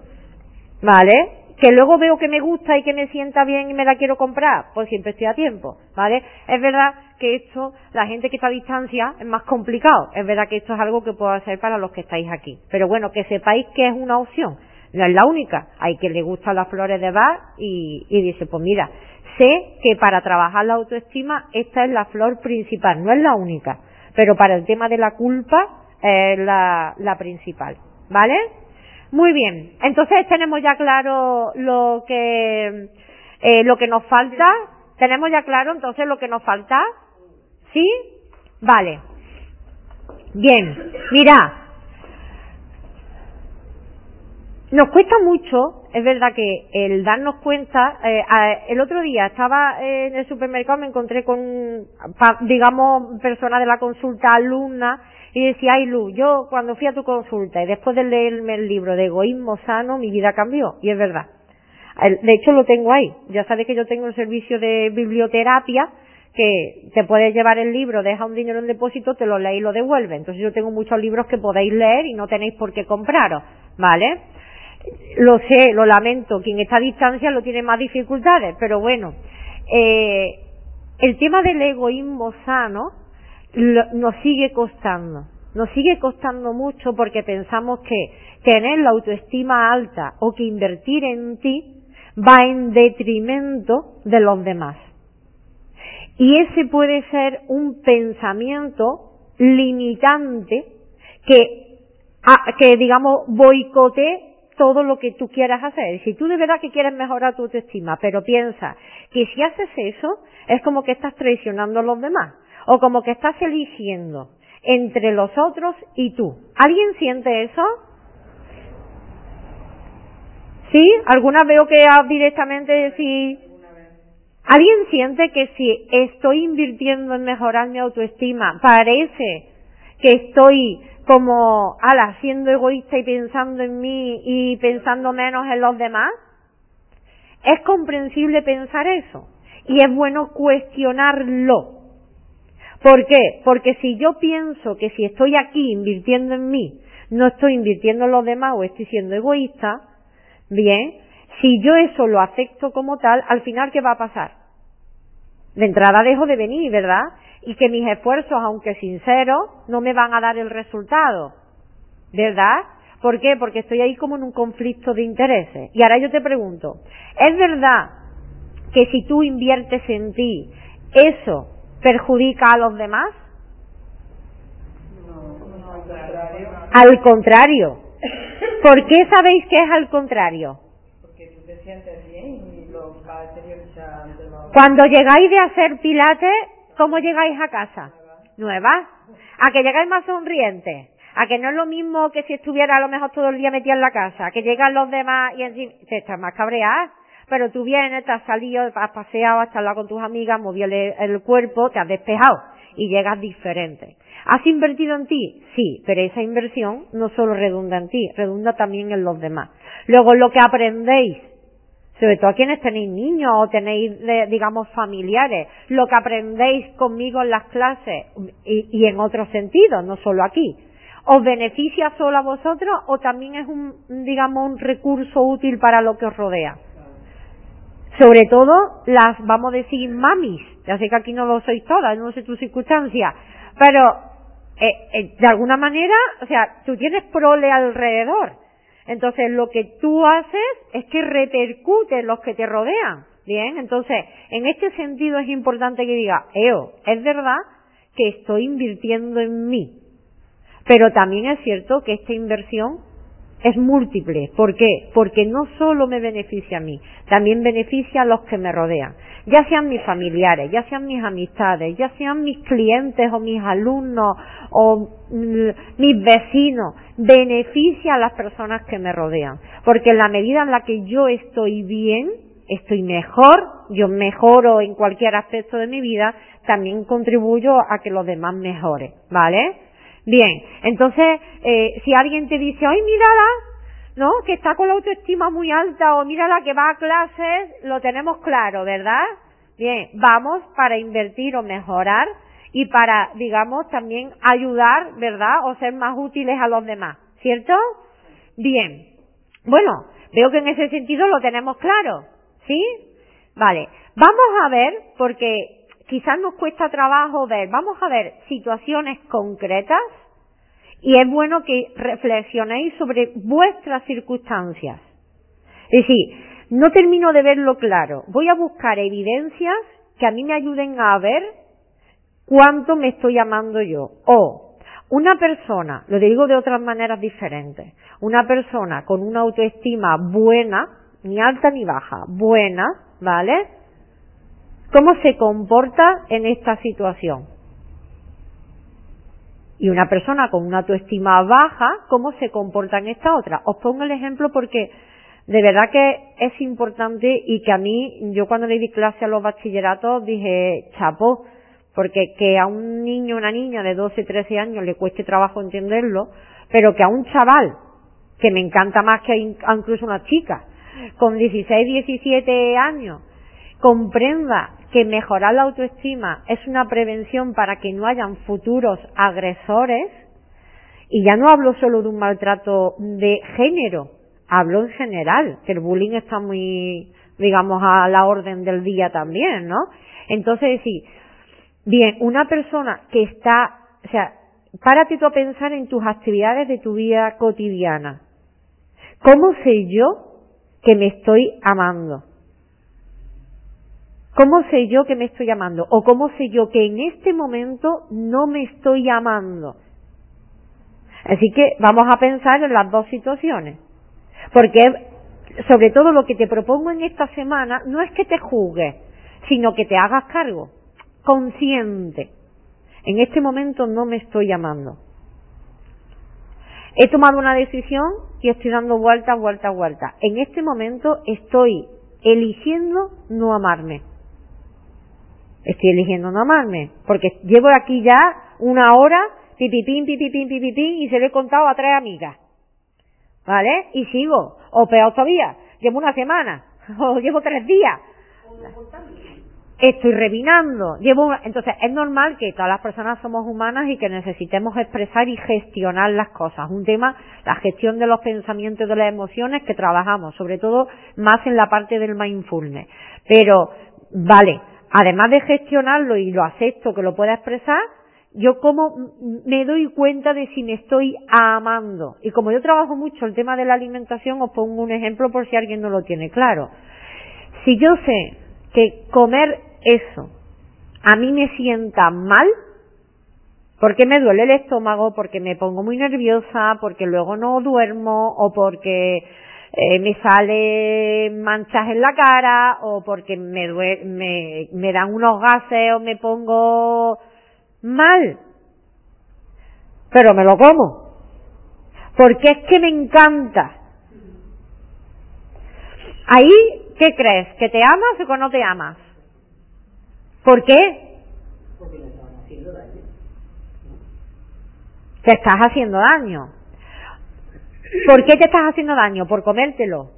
¿Vale? Que luego veo que me gusta y que me sienta bien y me la quiero comprar, pues siempre estoy a tiempo, ¿vale? Es verdad que esto, la gente que está a distancia, es más complicado. Es verdad que esto es algo que puedo hacer para los que estáis aquí. Pero bueno, que sepáis que es una opción. No es la única. Hay quien le gustan las flores de bar y, y dice, pues mira, sé que para trabajar la autoestima esta es la flor principal, no es la única. Pero para el tema de la culpa es la, la principal. ¿Vale? Muy bien, entonces tenemos ya claro lo que eh, lo que nos falta. Tenemos ya claro entonces lo que nos falta. ¿Sí? Vale. Bien, mira. Nos cuesta mucho, es verdad que el darnos cuenta, eh, el otro día estaba en el supermercado, me encontré con, digamos, personas de la consulta, alumnas, y decía, ay Lu, yo cuando fui a tu consulta y después de leerme el libro de egoísmo sano, mi vida cambió. Y es verdad. De hecho lo tengo ahí. Ya sabes que yo tengo el servicio de biblioterapia que te puedes llevar el libro, deja un dinero en depósito, te lo lees y lo devuelve. Entonces yo tengo muchos libros que podéis leer y no tenéis por qué compraros. ¿Vale? Lo sé, lo lamento. Quien está a distancia lo tiene más dificultades, pero bueno. Eh, el tema del egoísmo sano nos sigue costando. Nos sigue costando mucho porque pensamos que tener la autoestima alta o que invertir en ti va en detrimento de los demás. Y ese puede ser un pensamiento limitante que, que digamos, boicote todo lo que tú quieras hacer. Si tú de verdad que quieres mejorar tu autoestima, pero piensa que si haces eso, es como que estás traicionando a los demás o como que estás eligiendo entre los otros y tú. ¿Alguien siente eso? ¿Sí? ¿Alguna veo que directamente decir... ¿Alguien siente que si estoy invirtiendo en mejorar mi autoestima, parece que estoy como, ala, siendo egoísta y pensando en mí y pensando menos en los demás? Es comprensible pensar eso y es bueno cuestionarlo. ¿Por qué? Porque si yo pienso que si estoy aquí invirtiendo en mí, no estoy invirtiendo en los demás o estoy siendo egoísta, bien, si yo eso lo acepto como tal, al final ¿qué va a pasar? De entrada dejo de venir, ¿verdad? Y que mis esfuerzos, aunque sinceros, no me van a dar el resultado. ¿Verdad? ¿Por qué? Porque estoy ahí como en un conflicto de intereses. Y ahora yo te pregunto, ¿es verdad que si tú inviertes en ti, eso perjudica a los demás? al contrario. ¿Por qué sabéis que es al contrario? Porque tú te sientes bien y los Cuando llegáis de hacer pilates, ¿cómo llegáis a casa? ¿Nueva? ¿A que llegáis más sonrientes? ¿A que no es lo mismo que si estuviera a lo mejor todo el día metida en la casa? ¿Que llegan los demás y encima te estás más cabreada? Pero tú vienes, te has salido, has paseado, has charlado con tus amigas, movido el cuerpo, te has despejado y llegas diferente. ¿Has invertido en ti? Sí, pero esa inversión no solo redunda en ti, redunda también en los demás. Luego lo que aprendéis, sobre todo a quienes tenéis niños o tenéis, digamos, familiares, lo que aprendéis conmigo en las clases y, y en otros sentidos, no solo aquí, ¿os beneficia solo a vosotros o también es un, digamos, un recurso útil para lo que os rodea? Sobre todo las, vamos a decir, mamis. Ya sé que aquí no lo sois todas, no sé tu circunstancia, pero eh, eh, de alguna manera, o sea, tú tienes prole alrededor. Entonces, lo que tú haces es que repercute en los que te rodean. Bien, entonces, en este sentido es importante que diga, Eo, es verdad que estoy invirtiendo en mí. Pero también es cierto que esta inversión es múltiple. ¿Por qué? Porque no solo me beneficia a mí, también beneficia a los que me rodean. Ya sean mis familiares, ya sean mis amistades, ya sean mis clientes o mis alumnos o mm, mis vecinos, beneficia a las personas que me rodean. Porque en la medida en la que yo estoy bien, estoy mejor, yo mejoro en cualquier aspecto de mi vida, también contribuyo a que los demás mejoren, ¿vale? Bien, entonces, eh, si alguien te dice, ay, mírala, ¿no? Que está con la autoestima muy alta o mírala que va a clases, lo tenemos claro, ¿verdad? Bien, vamos para invertir o mejorar y para, digamos, también ayudar, ¿verdad? O ser más útiles a los demás, ¿cierto? Bien. Bueno, veo que en ese sentido lo tenemos claro, ¿sí? Vale. Vamos a ver, porque quizás nos cuesta trabajo ver, vamos a ver situaciones concretas y es bueno que reflexionéis sobre vuestras circunstancias. Es decir, no termino de verlo claro, voy a buscar evidencias que a mí me ayuden a ver cuánto me estoy amando yo. O una persona, lo digo de otras maneras diferentes, una persona con una autoestima buena, ni alta ni baja, buena, ¿vale? ¿Cómo se comporta en esta situación? Y una persona con una autoestima baja, ¿cómo se comporta en esta otra? Os pongo el ejemplo porque de verdad que es importante y que a mí, yo cuando le di clase a los bachilleratos dije, chapo, porque que a un niño una niña de 12, 13 años le cueste trabajo entenderlo, pero que a un chaval, que me encanta más que incluso una chica, con 16, 17 años, comprenda que mejorar la autoestima es una prevención para que no hayan futuros agresores, y ya no hablo solo de un maltrato de género, hablo en general, que el bullying está muy, digamos, a la orden del día también, ¿no? Entonces, sí, bien, una persona que está, o sea, párate tú a pensar en tus actividades de tu vida cotidiana. ¿Cómo sé yo que me estoy amando? ¿Cómo sé yo que me estoy amando? ¿O cómo sé yo que en este momento no me estoy amando? Así que vamos a pensar en las dos situaciones. Porque sobre todo lo que te propongo en esta semana no es que te juzgues, sino que te hagas cargo, consciente. En este momento no me estoy amando. He tomado una decisión y estoy dando vueltas, vueltas, vueltas. En este momento estoy eligiendo no amarme estoy eligiendo no amarme, porque llevo aquí ya una hora, pipipín, pipipín, pipipín, y se lo he contado a tres amigas. ¿Vale? Y sigo. O peor todavía, llevo una semana, (laughs) o llevo tres días. Estoy revinando, llevo entonces es normal que todas las personas somos humanas y que necesitemos expresar y gestionar las cosas. Un tema, la gestión de los pensamientos de las emociones que trabajamos, sobre todo más en la parte del mindfulness. Pero, vale, además de gestionarlo y lo acepto que lo pueda expresar, yo como me doy cuenta de si me estoy amando. Y como yo trabajo mucho el tema de la alimentación, os pongo un ejemplo por si alguien no lo tiene claro. Si yo sé que comer eso a mí me sienta mal, porque me duele el estómago, porque me pongo muy nerviosa, porque luego no duermo o porque eh, me sale manchas en la cara o porque me, me, me dan unos gases o me pongo mal. Pero me lo como. Porque es que me encanta. Ahí, ¿qué crees? ¿Que te amas o que no te amas? ¿Por qué? Porque me están haciendo daño. Te estás haciendo daño. ¿Por qué te estás haciendo daño? ¿Por comértelo?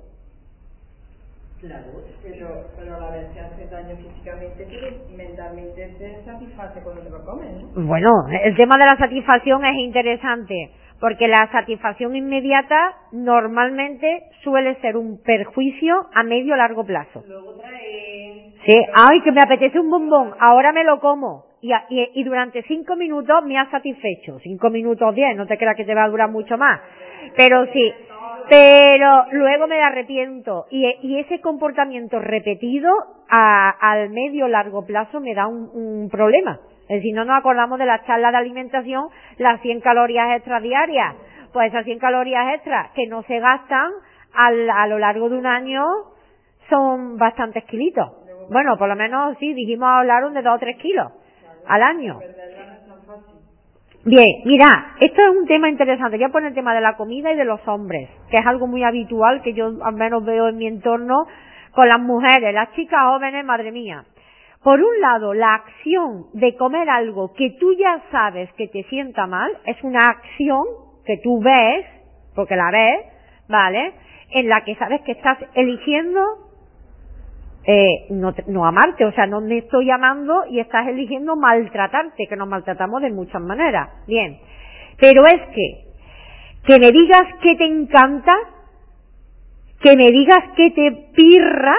Claro, pero, pero a la vez te hace daño físicamente, pero mentalmente te satisface cuando te lo comes, ¿no? Bueno, el tema de la satisfacción es interesante, porque la satisfacción inmediata normalmente suele ser un perjuicio a medio o largo plazo. Luego trae... Sí, ay, que me apetece un bombón, ahora me lo como. Y, y, durante cinco minutos me ha satisfecho. Cinco minutos, diez, no te creas que te va a durar mucho más pero sí, pero luego me arrepiento y, ese comportamiento repetido a, al medio largo plazo me da un, un problema. Es decir, no nos acordamos de la charla de alimentación, las 100 calorías extradiarias. pues esas 100 calorías extras que no se gastan al, a lo largo de un año son bastantes kilitos. Bueno, por lo menos sí, dijimos hablaron de 2 o 3 kilos al año. Bien, mira, esto es un tema interesante. Voy a poner el tema de la comida y de los hombres, que es algo muy habitual que yo al menos veo en mi entorno con las mujeres, las chicas jóvenes, madre mía. Por un lado, la acción de comer algo que tú ya sabes que te sienta mal, es una acción que tú ves, porque la ves, ¿vale? En la que sabes que estás eligiendo eh, no, no amarte, o sea, no me estoy amando y estás eligiendo maltratarte, que nos maltratamos de muchas maneras. Bien, pero es que, que me digas que te encanta, que me digas que te pirra,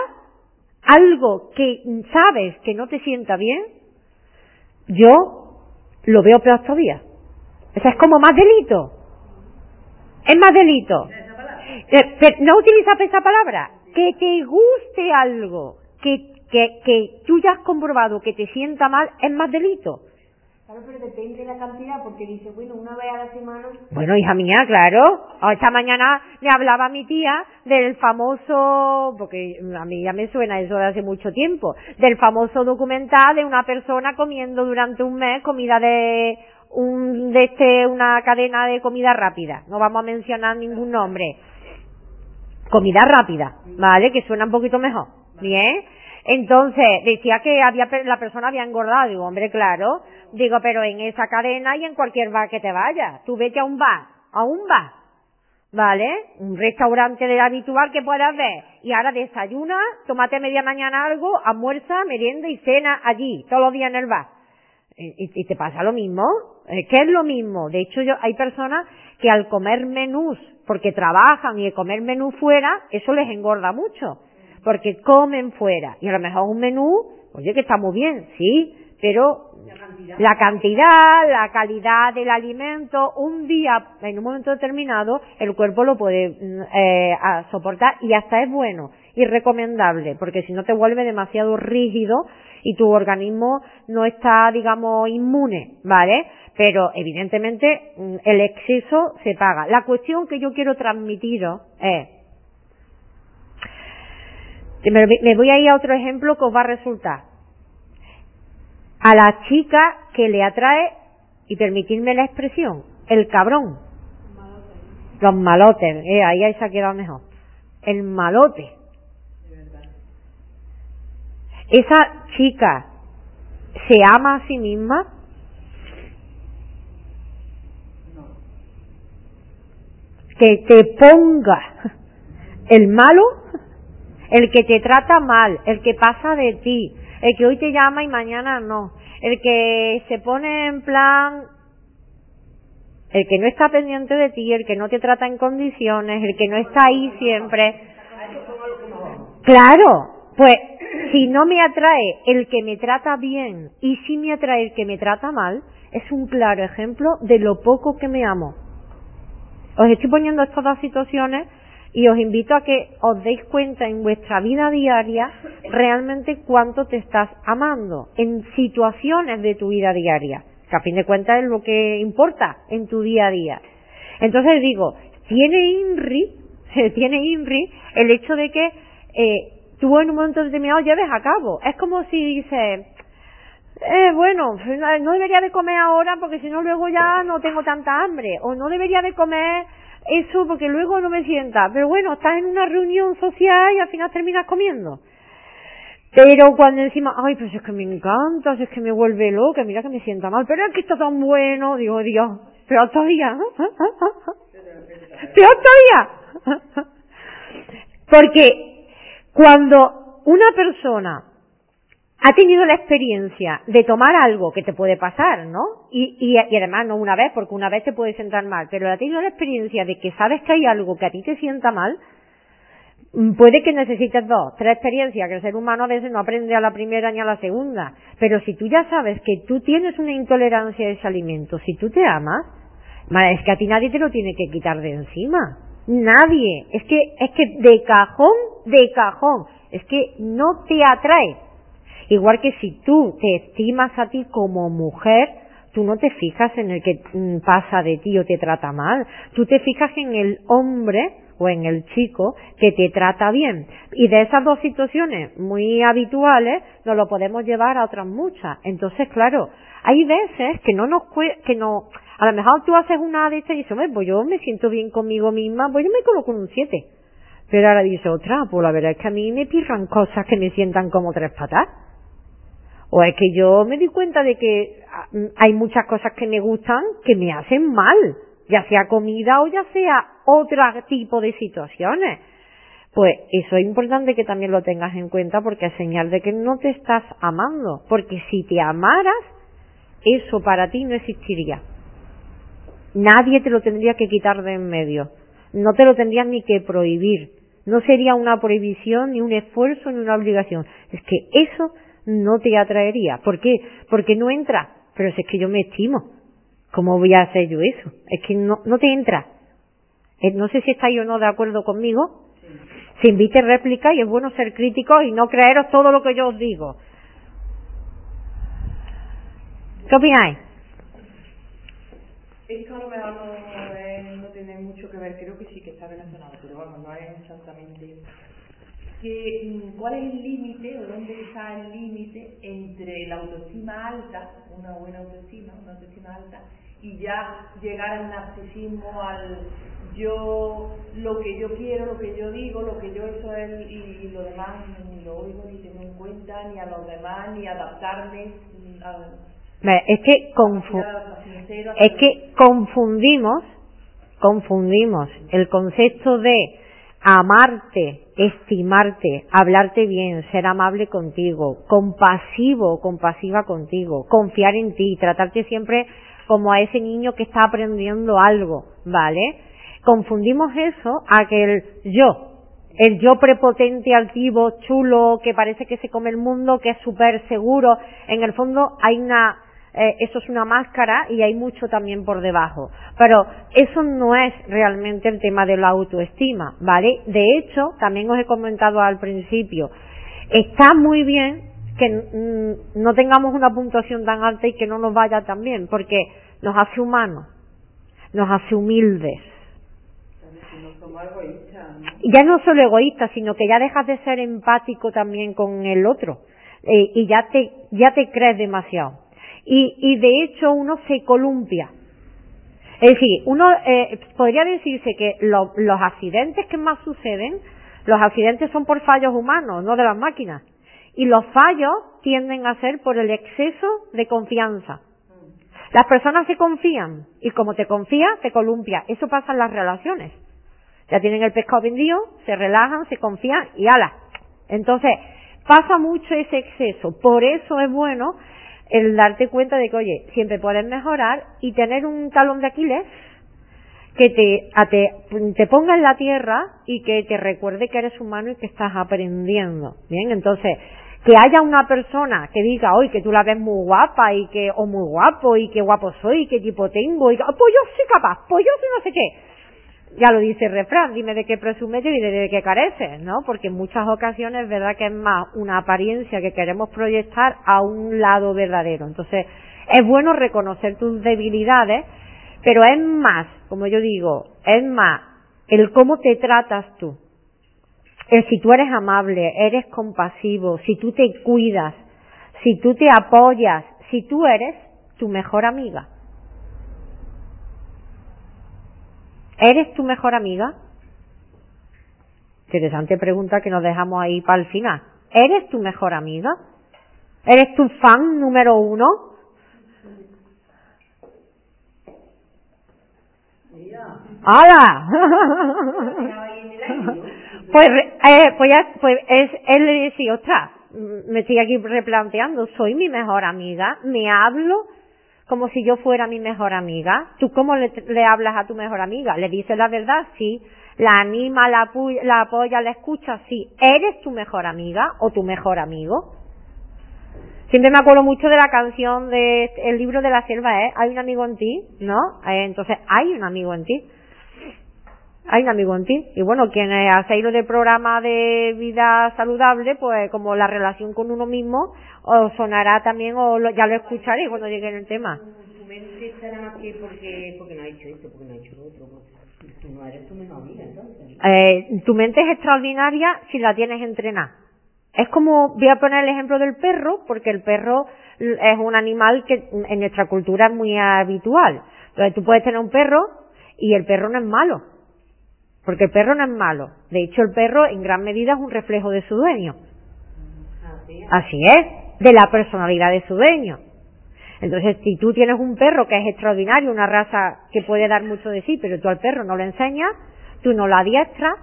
algo que sabes que no te sienta bien, yo lo veo peor todavía. O sea, es como más delito. Es más delito. Eh, no utilizas esa palabra que te guste algo, que, que, que tú ya has comprobado que te sienta mal, es más delito. Claro, pero depende de la cantidad, porque dice, bueno, una vez a la semana. Bueno, hija mía, claro. Esta mañana me hablaba mi tía del famoso, porque a mí ya me suena eso de hace mucho tiempo, del famoso documental de una persona comiendo durante un mes comida de un de este una cadena de comida rápida. No vamos a mencionar ningún nombre comida rápida, ¿vale? Que suena un poquito mejor. Bien. Entonces, decía que había, la persona había engordado. Digo, hombre, claro. Digo, pero en esa cadena y en cualquier bar que te vayas. Tú vete a un bar, a un bar. ¿Vale? Un restaurante de habitual que puedas ver. Y ahora desayuna, tómate media mañana algo, almuerza, merienda y cena allí, todos los días en el bar. Y, y te pasa lo mismo. Es que es lo mismo. De hecho, yo, hay personas que al comer menús porque trabajan y comer menú fuera, eso les engorda mucho, porque comen fuera. Y a lo mejor un menú, oye, que está muy bien, sí, pero la cantidad, la, calidad del alimento, un día, en un momento determinado, el cuerpo lo puede mm, eh, soportar y hasta es bueno y recomendable, porque si no te vuelve demasiado rígido y tu organismo no está, digamos, inmune, ¿vale? pero evidentemente mm, el exceso se paga. La cuestión que yo quiero transmitiros es, me voy a ir a otro ejemplo que os va a resultar. A la chica que le atrae, y permitidme la expresión, el cabrón. Los malotes, eh, ahí, ahí se ha quedado mejor. El malote. Esa chica se ama a sí misma que te ponga el malo, el que te trata mal, el que pasa de ti, el que hoy te llama y mañana no, el que se pone en plan, el que no está pendiente de ti, el que no te trata en condiciones, el que no está ahí siempre. Claro, pues si no me atrae el que me trata bien y si me atrae el que me trata mal, es un claro ejemplo de lo poco que me amo. Os estoy poniendo estas dos situaciones y os invito a que os deis cuenta en vuestra vida diaria realmente cuánto te estás amando en situaciones de tu vida diaria, que a fin de cuentas es lo que importa en tu día a día. Entonces digo, tiene INRI, (laughs) tiene INRI el hecho de que eh, tú en un momento determinado lleves a cabo. Es como si dices, eh, bueno, no debería de comer ahora porque si no luego ya no tengo tanta hambre. O no debería de comer eso porque luego no me sienta. Pero bueno, estás en una reunión social y al final terminas comiendo. Pero cuando encima, ay, pues es que me encanta, es que me vuelve loca, mira que me sienta mal, pero es que está tan bueno, digo, Dios, pero todavía, (laughs) peor todavía. (laughs) Porque cuando una persona ha tenido la experiencia de tomar algo que te puede pasar, ¿no? Y, y, además no una vez, porque una vez te puede sentar mal, pero ha tenido la experiencia de que sabes que hay algo que a ti te sienta mal, mm, puede que necesites dos, tres experiencias, que el ser humano a veces no aprende a la primera ni a la segunda, pero si tú ya sabes que tú tienes una intolerancia a ese alimento, si tú te amas, es que a ti nadie te lo tiene que quitar de encima. Nadie. Es que, es que de cajón, de cajón. Es que no te atrae Igual que si tú te estimas a ti como mujer, tú no te fijas en el que mm, pasa de ti o te trata mal, tú te fijas en el hombre o en el chico que te trata bien. Y de esas dos situaciones muy habituales nos lo podemos llevar a otras muchas. Entonces, claro, hay veces que no nos que no, a lo mejor tú haces una de estas y dices, pues yo me siento bien conmigo misma, pues yo me coloco un 7. Pero ahora dice otra, pues la verdad es que a mí me pirran cosas que me sientan como tres patas. O es que yo me di cuenta de que ah, hay muchas cosas que me gustan que me hacen mal, ya sea comida o ya sea otro tipo de situaciones. Pues eso es importante que también lo tengas en cuenta porque es señal de que no te estás amando. Porque si te amaras, eso para ti no existiría. Nadie te lo tendría que quitar de en medio. No te lo tendrían ni que prohibir. No sería una prohibición, ni un esfuerzo, ni una obligación. Es que eso no te atraería. ¿Por qué? Porque no entra. Pero si es que yo me estimo. ¿Cómo voy a hacer yo eso? Es que no, no te entra. Eh, no sé si estáis o no de acuerdo conmigo. Se invite réplica y es bueno ser crítico y no creeros todo lo que yo os digo. ¿Qué opináis? A lo mejor no, tiene mucho que ver, creo que sí que está relacionado, pero vamos, no es exactamente que, mm, cuál es el límite o dónde está el límite entre la autoestima alta, una buena autoestima, una autoestima alta, y ya llegar al narcisismo, al yo, lo que yo quiero, lo que yo digo, lo que yo eso es, y, lo demás ni lo oigo, ni tengo en cuenta, ni a los demás, ni adaptarme. Es que, es que confundimos, confundimos el concepto de amarte, estimarte, hablarte bien, ser amable contigo, compasivo, compasiva contigo, confiar en ti, tratarte siempre como a ese niño que está aprendiendo algo, ¿vale? Confundimos eso a que el yo, el yo prepotente, altivo, chulo, que parece que se come el mundo, que es súper seguro, en el fondo hay una eh, eso es una máscara y hay mucho también por debajo. Pero eso no es realmente el tema de la autoestima, ¿vale? De hecho, también os he comentado al principio, está muy bien que no tengamos una puntuación tan alta y que no nos vaya tan bien, porque nos hace humanos, nos hace humildes. Ya no solo egoístas, sino que ya dejas de ser empático también con el otro eh, y ya te ya te crees demasiado y, y de hecho uno se columpia. Es decir, uno eh, podría decirse que los accidentes que más suceden, los accidentes son por fallos humanos, no de las máquinas. Y los fallos tienden a ser por el exceso de confianza. Las personas se confían y como te confía, te columpia. Eso pasa en las relaciones. Ya tienen el pescado vendido, se relajan, se confían y ala. Entonces, pasa mucho ese exceso. Por eso es bueno el darte cuenta de que, oye, siempre puedes mejorar y tener un talón de Aquiles que te, te, ponga en la tierra y que te recuerde que eres humano y que estás aprendiendo. Bien, entonces, que haya una persona que diga, oye, que tú la ves muy guapa y que, o muy guapo y que guapo soy y qué tipo tengo y que, oh, pues yo soy capaz, pues yo soy no sé qué ya lo dice el refrán, dime de qué presumes y de qué careces, ¿no? Porque en muchas ocasiones es verdad que es más una apariencia que queremos proyectar a un lado verdadero. Entonces, es bueno reconocer tus debilidades, pero es más, como yo digo, es más el cómo te tratas tú. El si tú eres amable, eres compasivo, si tú te cuidas, si tú te apoyas, si tú eres tu mejor amiga. ¿Eres tu mejor amiga? Interesante pregunta que nos dejamos ahí para el final. ¿Eres tu mejor amiga? ¿Eres tu fan número uno? ¡Hala! (laughs) pues, eh, pues, ya, pues es, él le decía, ostras, me estoy aquí replanteando, soy mi mejor amiga, me hablo como si yo fuera mi mejor amiga. ¿Tú cómo le, hablas a tu mejor amiga? ¿Le dices la verdad? Sí. ¿La anima, la, apoya, la escucha? Sí. ¿Eres tu mejor amiga o tu mejor amigo? Siempre me acuerdo mucho de la canción de el libro de la selva, ¿eh? Hay un amigo en ti, ¿no? Eh, entonces, hay un amigo en ti. Hay un amigo en ti. Y bueno, quien ha ido del programa de vida saludable, pues como la relación con uno mismo, o sonará también o ya lo escucharé cuando llegue en el tema. mente está nada más que porque, porque no ha hecho esto, porque no ha hecho lo otro. Pues, tú no eres tu mejor amiga, entonces. Eh, tu mente es extraordinaria si la tienes entrenada. Es como, voy a poner el ejemplo del perro, porque el perro es un animal que en nuestra cultura es muy habitual. Entonces tú puedes tener un perro y el perro no es malo. Porque el perro no es malo. De hecho, el perro en gran medida es un reflejo de su dueño. Así es, de la personalidad de su dueño. Entonces, si tú tienes un perro que es extraordinario, una raza que puede dar mucho de sí, pero tú al perro no lo enseñas, tú no lo adiestras,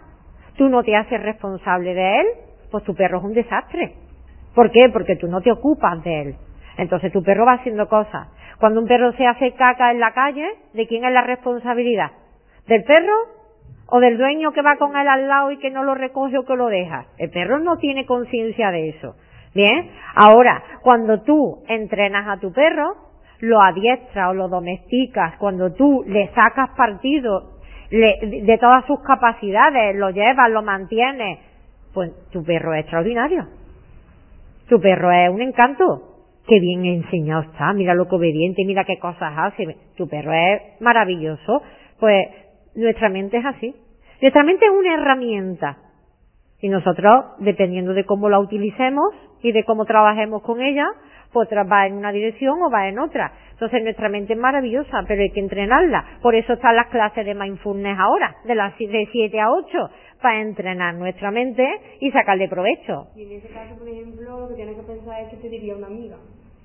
tú no te haces responsable de él, pues tu perro es un desastre. ¿Por qué? Porque tú no te ocupas de él. Entonces tu perro va haciendo cosas. Cuando un perro se hace caca en la calle, ¿de quién es la responsabilidad? ¿Del perro o del dueño que va con él al lado y que no lo recoge o que lo deja? El perro no tiene conciencia de eso. Bien, ahora, cuando tú entrenas a tu perro, lo adiestras o lo domesticas, cuando tú le sacas partido de todas sus capacidades, lo llevas, lo mantienes, pues tu perro es extraordinario. Tu perro es un encanto. Qué bien enseñado está, mira lo que obediente, mira qué cosas hace. Tu perro es maravilloso. Pues nuestra mente es así. Nuestra mente es una herramienta. Y nosotros, dependiendo de cómo la utilicemos y de cómo trabajemos con ella, pues va en una dirección o va en otra. Entonces nuestra mente es maravillosa, pero hay que entrenarla. Por eso están las clases de mindfulness ahora, de las de 7 a 8, para entrenar nuestra mente y sacarle provecho. Y en ese caso, por ejemplo, lo que tienes que pensar es que te diría una amiga.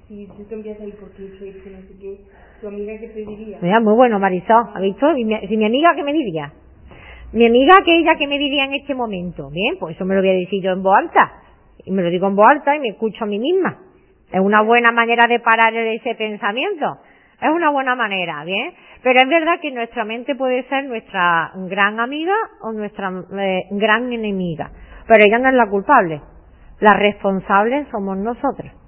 Si tú ir porque he hecho no sé qué, tu amiga qué te diría. Mira, muy bueno, Marisol, ¿ha visto? ¿Y mi, amiga qué me diría? Mi amiga que ella que me diría en este momento. Bien, pues eso me lo voy a decir yo en voz alta. Y me lo digo en voz alta y me escucho a mí misma. Es una buena manera de parar ese pensamiento. Es una buena manera, ¿bien? Pero es verdad que nuestra mente puede ser nuestra gran amiga o nuestra eh, gran enemiga. Pero ella no es la culpable. La responsable somos nosotros.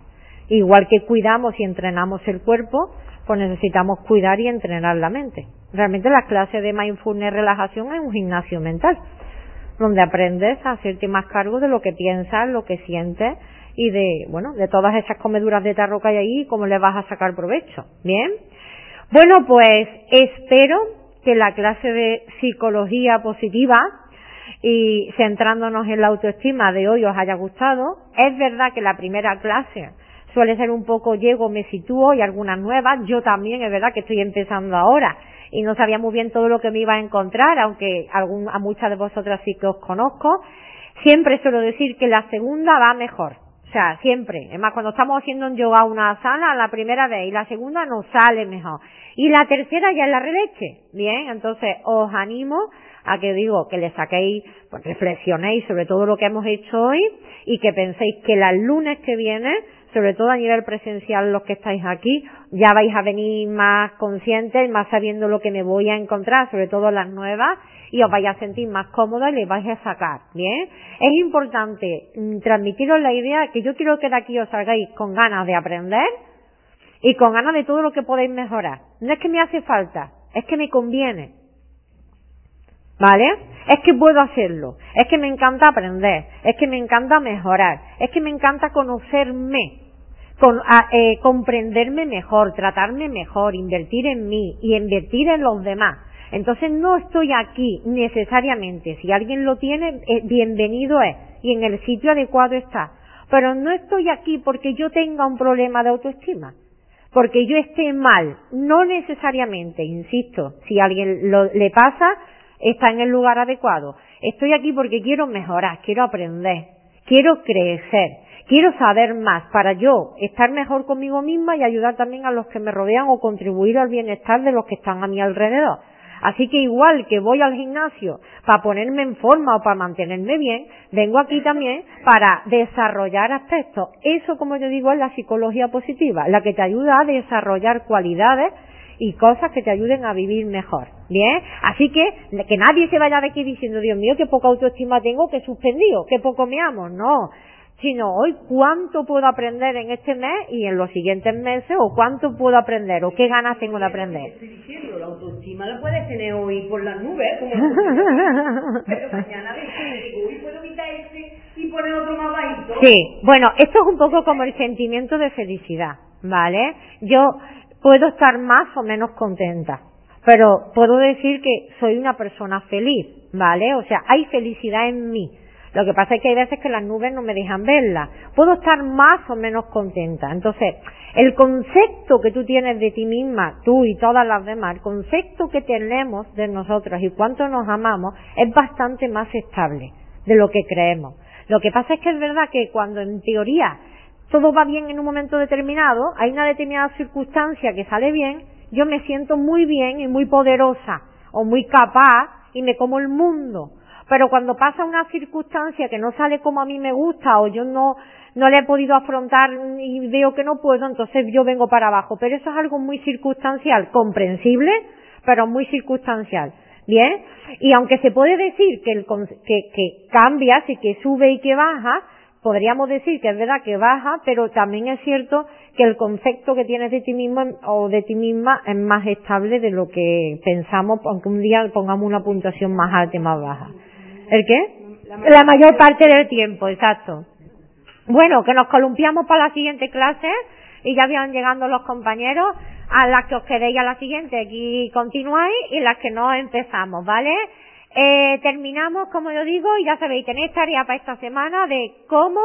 Igual que cuidamos y entrenamos el cuerpo, pues necesitamos cuidar y entrenar la mente. Realmente las clases de mindfulness relajación es un gimnasio mental, donde aprendes a hacerte más cargo de lo que piensas, lo que sientes y de, bueno, de todas esas comeduras de tarro que hay ahí y cómo le vas a sacar provecho. Bien. Bueno, pues espero que la clase de psicología positiva y centrándonos en la autoestima de hoy os haya gustado. Es verdad que la primera clase suele ser un poco llego, me sitúo y algunas nuevas. Yo también es verdad que estoy empezando ahora y no sabía muy bien todo lo que me iba a encontrar, aunque a muchas de vosotras sí que os conozco. Siempre suelo decir que la segunda va mejor sea, siempre. Es más, cuando estamos haciendo un yoga una sala, la primera vez y la segunda nos sale mejor. Y la tercera ya es la releche. Bien, entonces os animo a que digo que le saquéis, pues reflexionéis sobre todo lo que hemos hecho hoy y que penséis que las lunes que viene, sobre todo a nivel presencial los que estáis aquí, ya vais a venir más conscientes, más sabiendo lo que me voy a encontrar, sobre todo las nuevas, y os vais a sentir más cómodas y le vais a sacar, ¿bien? Es importante mm, transmitiros la idea que yo quiero que de aquí os salgáis con ganas de aprender y con ganas de todo lo que podéis mejorar. No es que me hace falta, es que me conviene. ¿Vale? Es que puedo hacerlo, es que me encanta aprender, es que me encanta mejorar, es que me encanta conocerme, con, eh, comprenderme mejor, tratarme mejor, invertir en mí y invertir en los demás. Entonces no estoy aquí necesariamente. Si alguien lo tiene, eh, bienvenido es y en el sitio adecuado está. Pero no estoy aquí porque yo tenga un problema de autoestima. Porque yo esté mal. No necesariamente, insisto, si a alguien lo, le pasa, está en el lugar adecuado. Estoy aquí porque quiero mejorar, quiero aprender, quiero crecer, quiero saber más para yo estar mejor conmigo misma y ayudar también a los que me rodean o contribuir al bienestar de los que están a mi alrededor. Así que igual que voy al gimnasio para ponerme en forma o para mantenerme bien, vengo aquí también para desarrollar aspectos. Eso, como yo digo, es la psicología positiva, la que te ayuda a desarrollar cualidades y cosas que te ayuden a vivir mejor. Bien, así que que nadie se vaya de aquí diciendo, Dios mío, qué poca autoestima tengo, que suspendido, qué poco me amo. No, sino hoy cuánto puedo aprender en este mes y en los siguientes meses o cuánto puedo aprender o qué ganas tengo de aprender. Estoy diciendo, la autoestima la puedes tener hoy por las nubes, como (laughs) pero mañana hoy puedo quitar este y poner otro más bajito. Sí, bueno, esto es un poco como el sentimiento de felicidad, ¿vale? Yo puedo estar más o menos contenta, pero puedo decir que soy una persona feliz, ¿vale? O sea, hay felicidad en mí. Lo que pasa es que hay veces que las nubes no me dejan verla. Puedo estar más o menos contenta. Entonces, el concepto que tú tienes de ti misma, tú y todas las demás, el concepto que tenemos de nosotros y cuánto nos amamos es bastante más estable de lo que creemos. Lo que pasa es que es verdad que cuando en teoría todo va bien en un momento determinado, hay una determinada circunstancia que sale bien, yo me siento muy bien y muy poderosa o muy capaz y me como el mundo. Pero cuando pasa una circunstancia que no sale como a mí me gusta o yo no, no le he podido afrontar y veo que no puedo, entonces yo vengo para abajo. Pero eso es algo muy circunstancial, comprensible, pero muy circunstancial. Bien, y aunque se puede decir que, el, que, que cambia, así que sube y que baja, podríamos decir que es verdad que baja, pero también es cierto que el concepto que tienes de ti mismo o de ti misma es más estable de lo que pensamos, aunque un día pongamos una puntuación más alta y más baja. ¿El qué? La mayor, parte del tiempo, exacto. Bueno, que nos columpiamos para la siguiente clase y ya van llegando los compañeros a las que os quedéis a la siguiente, aquí continuáis y las que no empezamos, ¿vale? Eh, terminamos, como yo digo, y ya sabéis, tenéis tarea para esta semana de cómo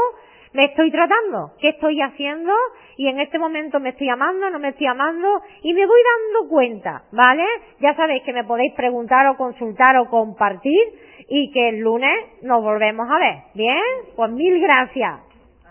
me estoy tratando, qué estoy haciendo y en este momento me estoy amando, no me estoy amando y me voy dando cuenta, ¿vale? Ya sabéis que me podéis preguntar o consultar o compartir y que el lunes nos volvemos a ver. ¿Bien? Pues mil gracias.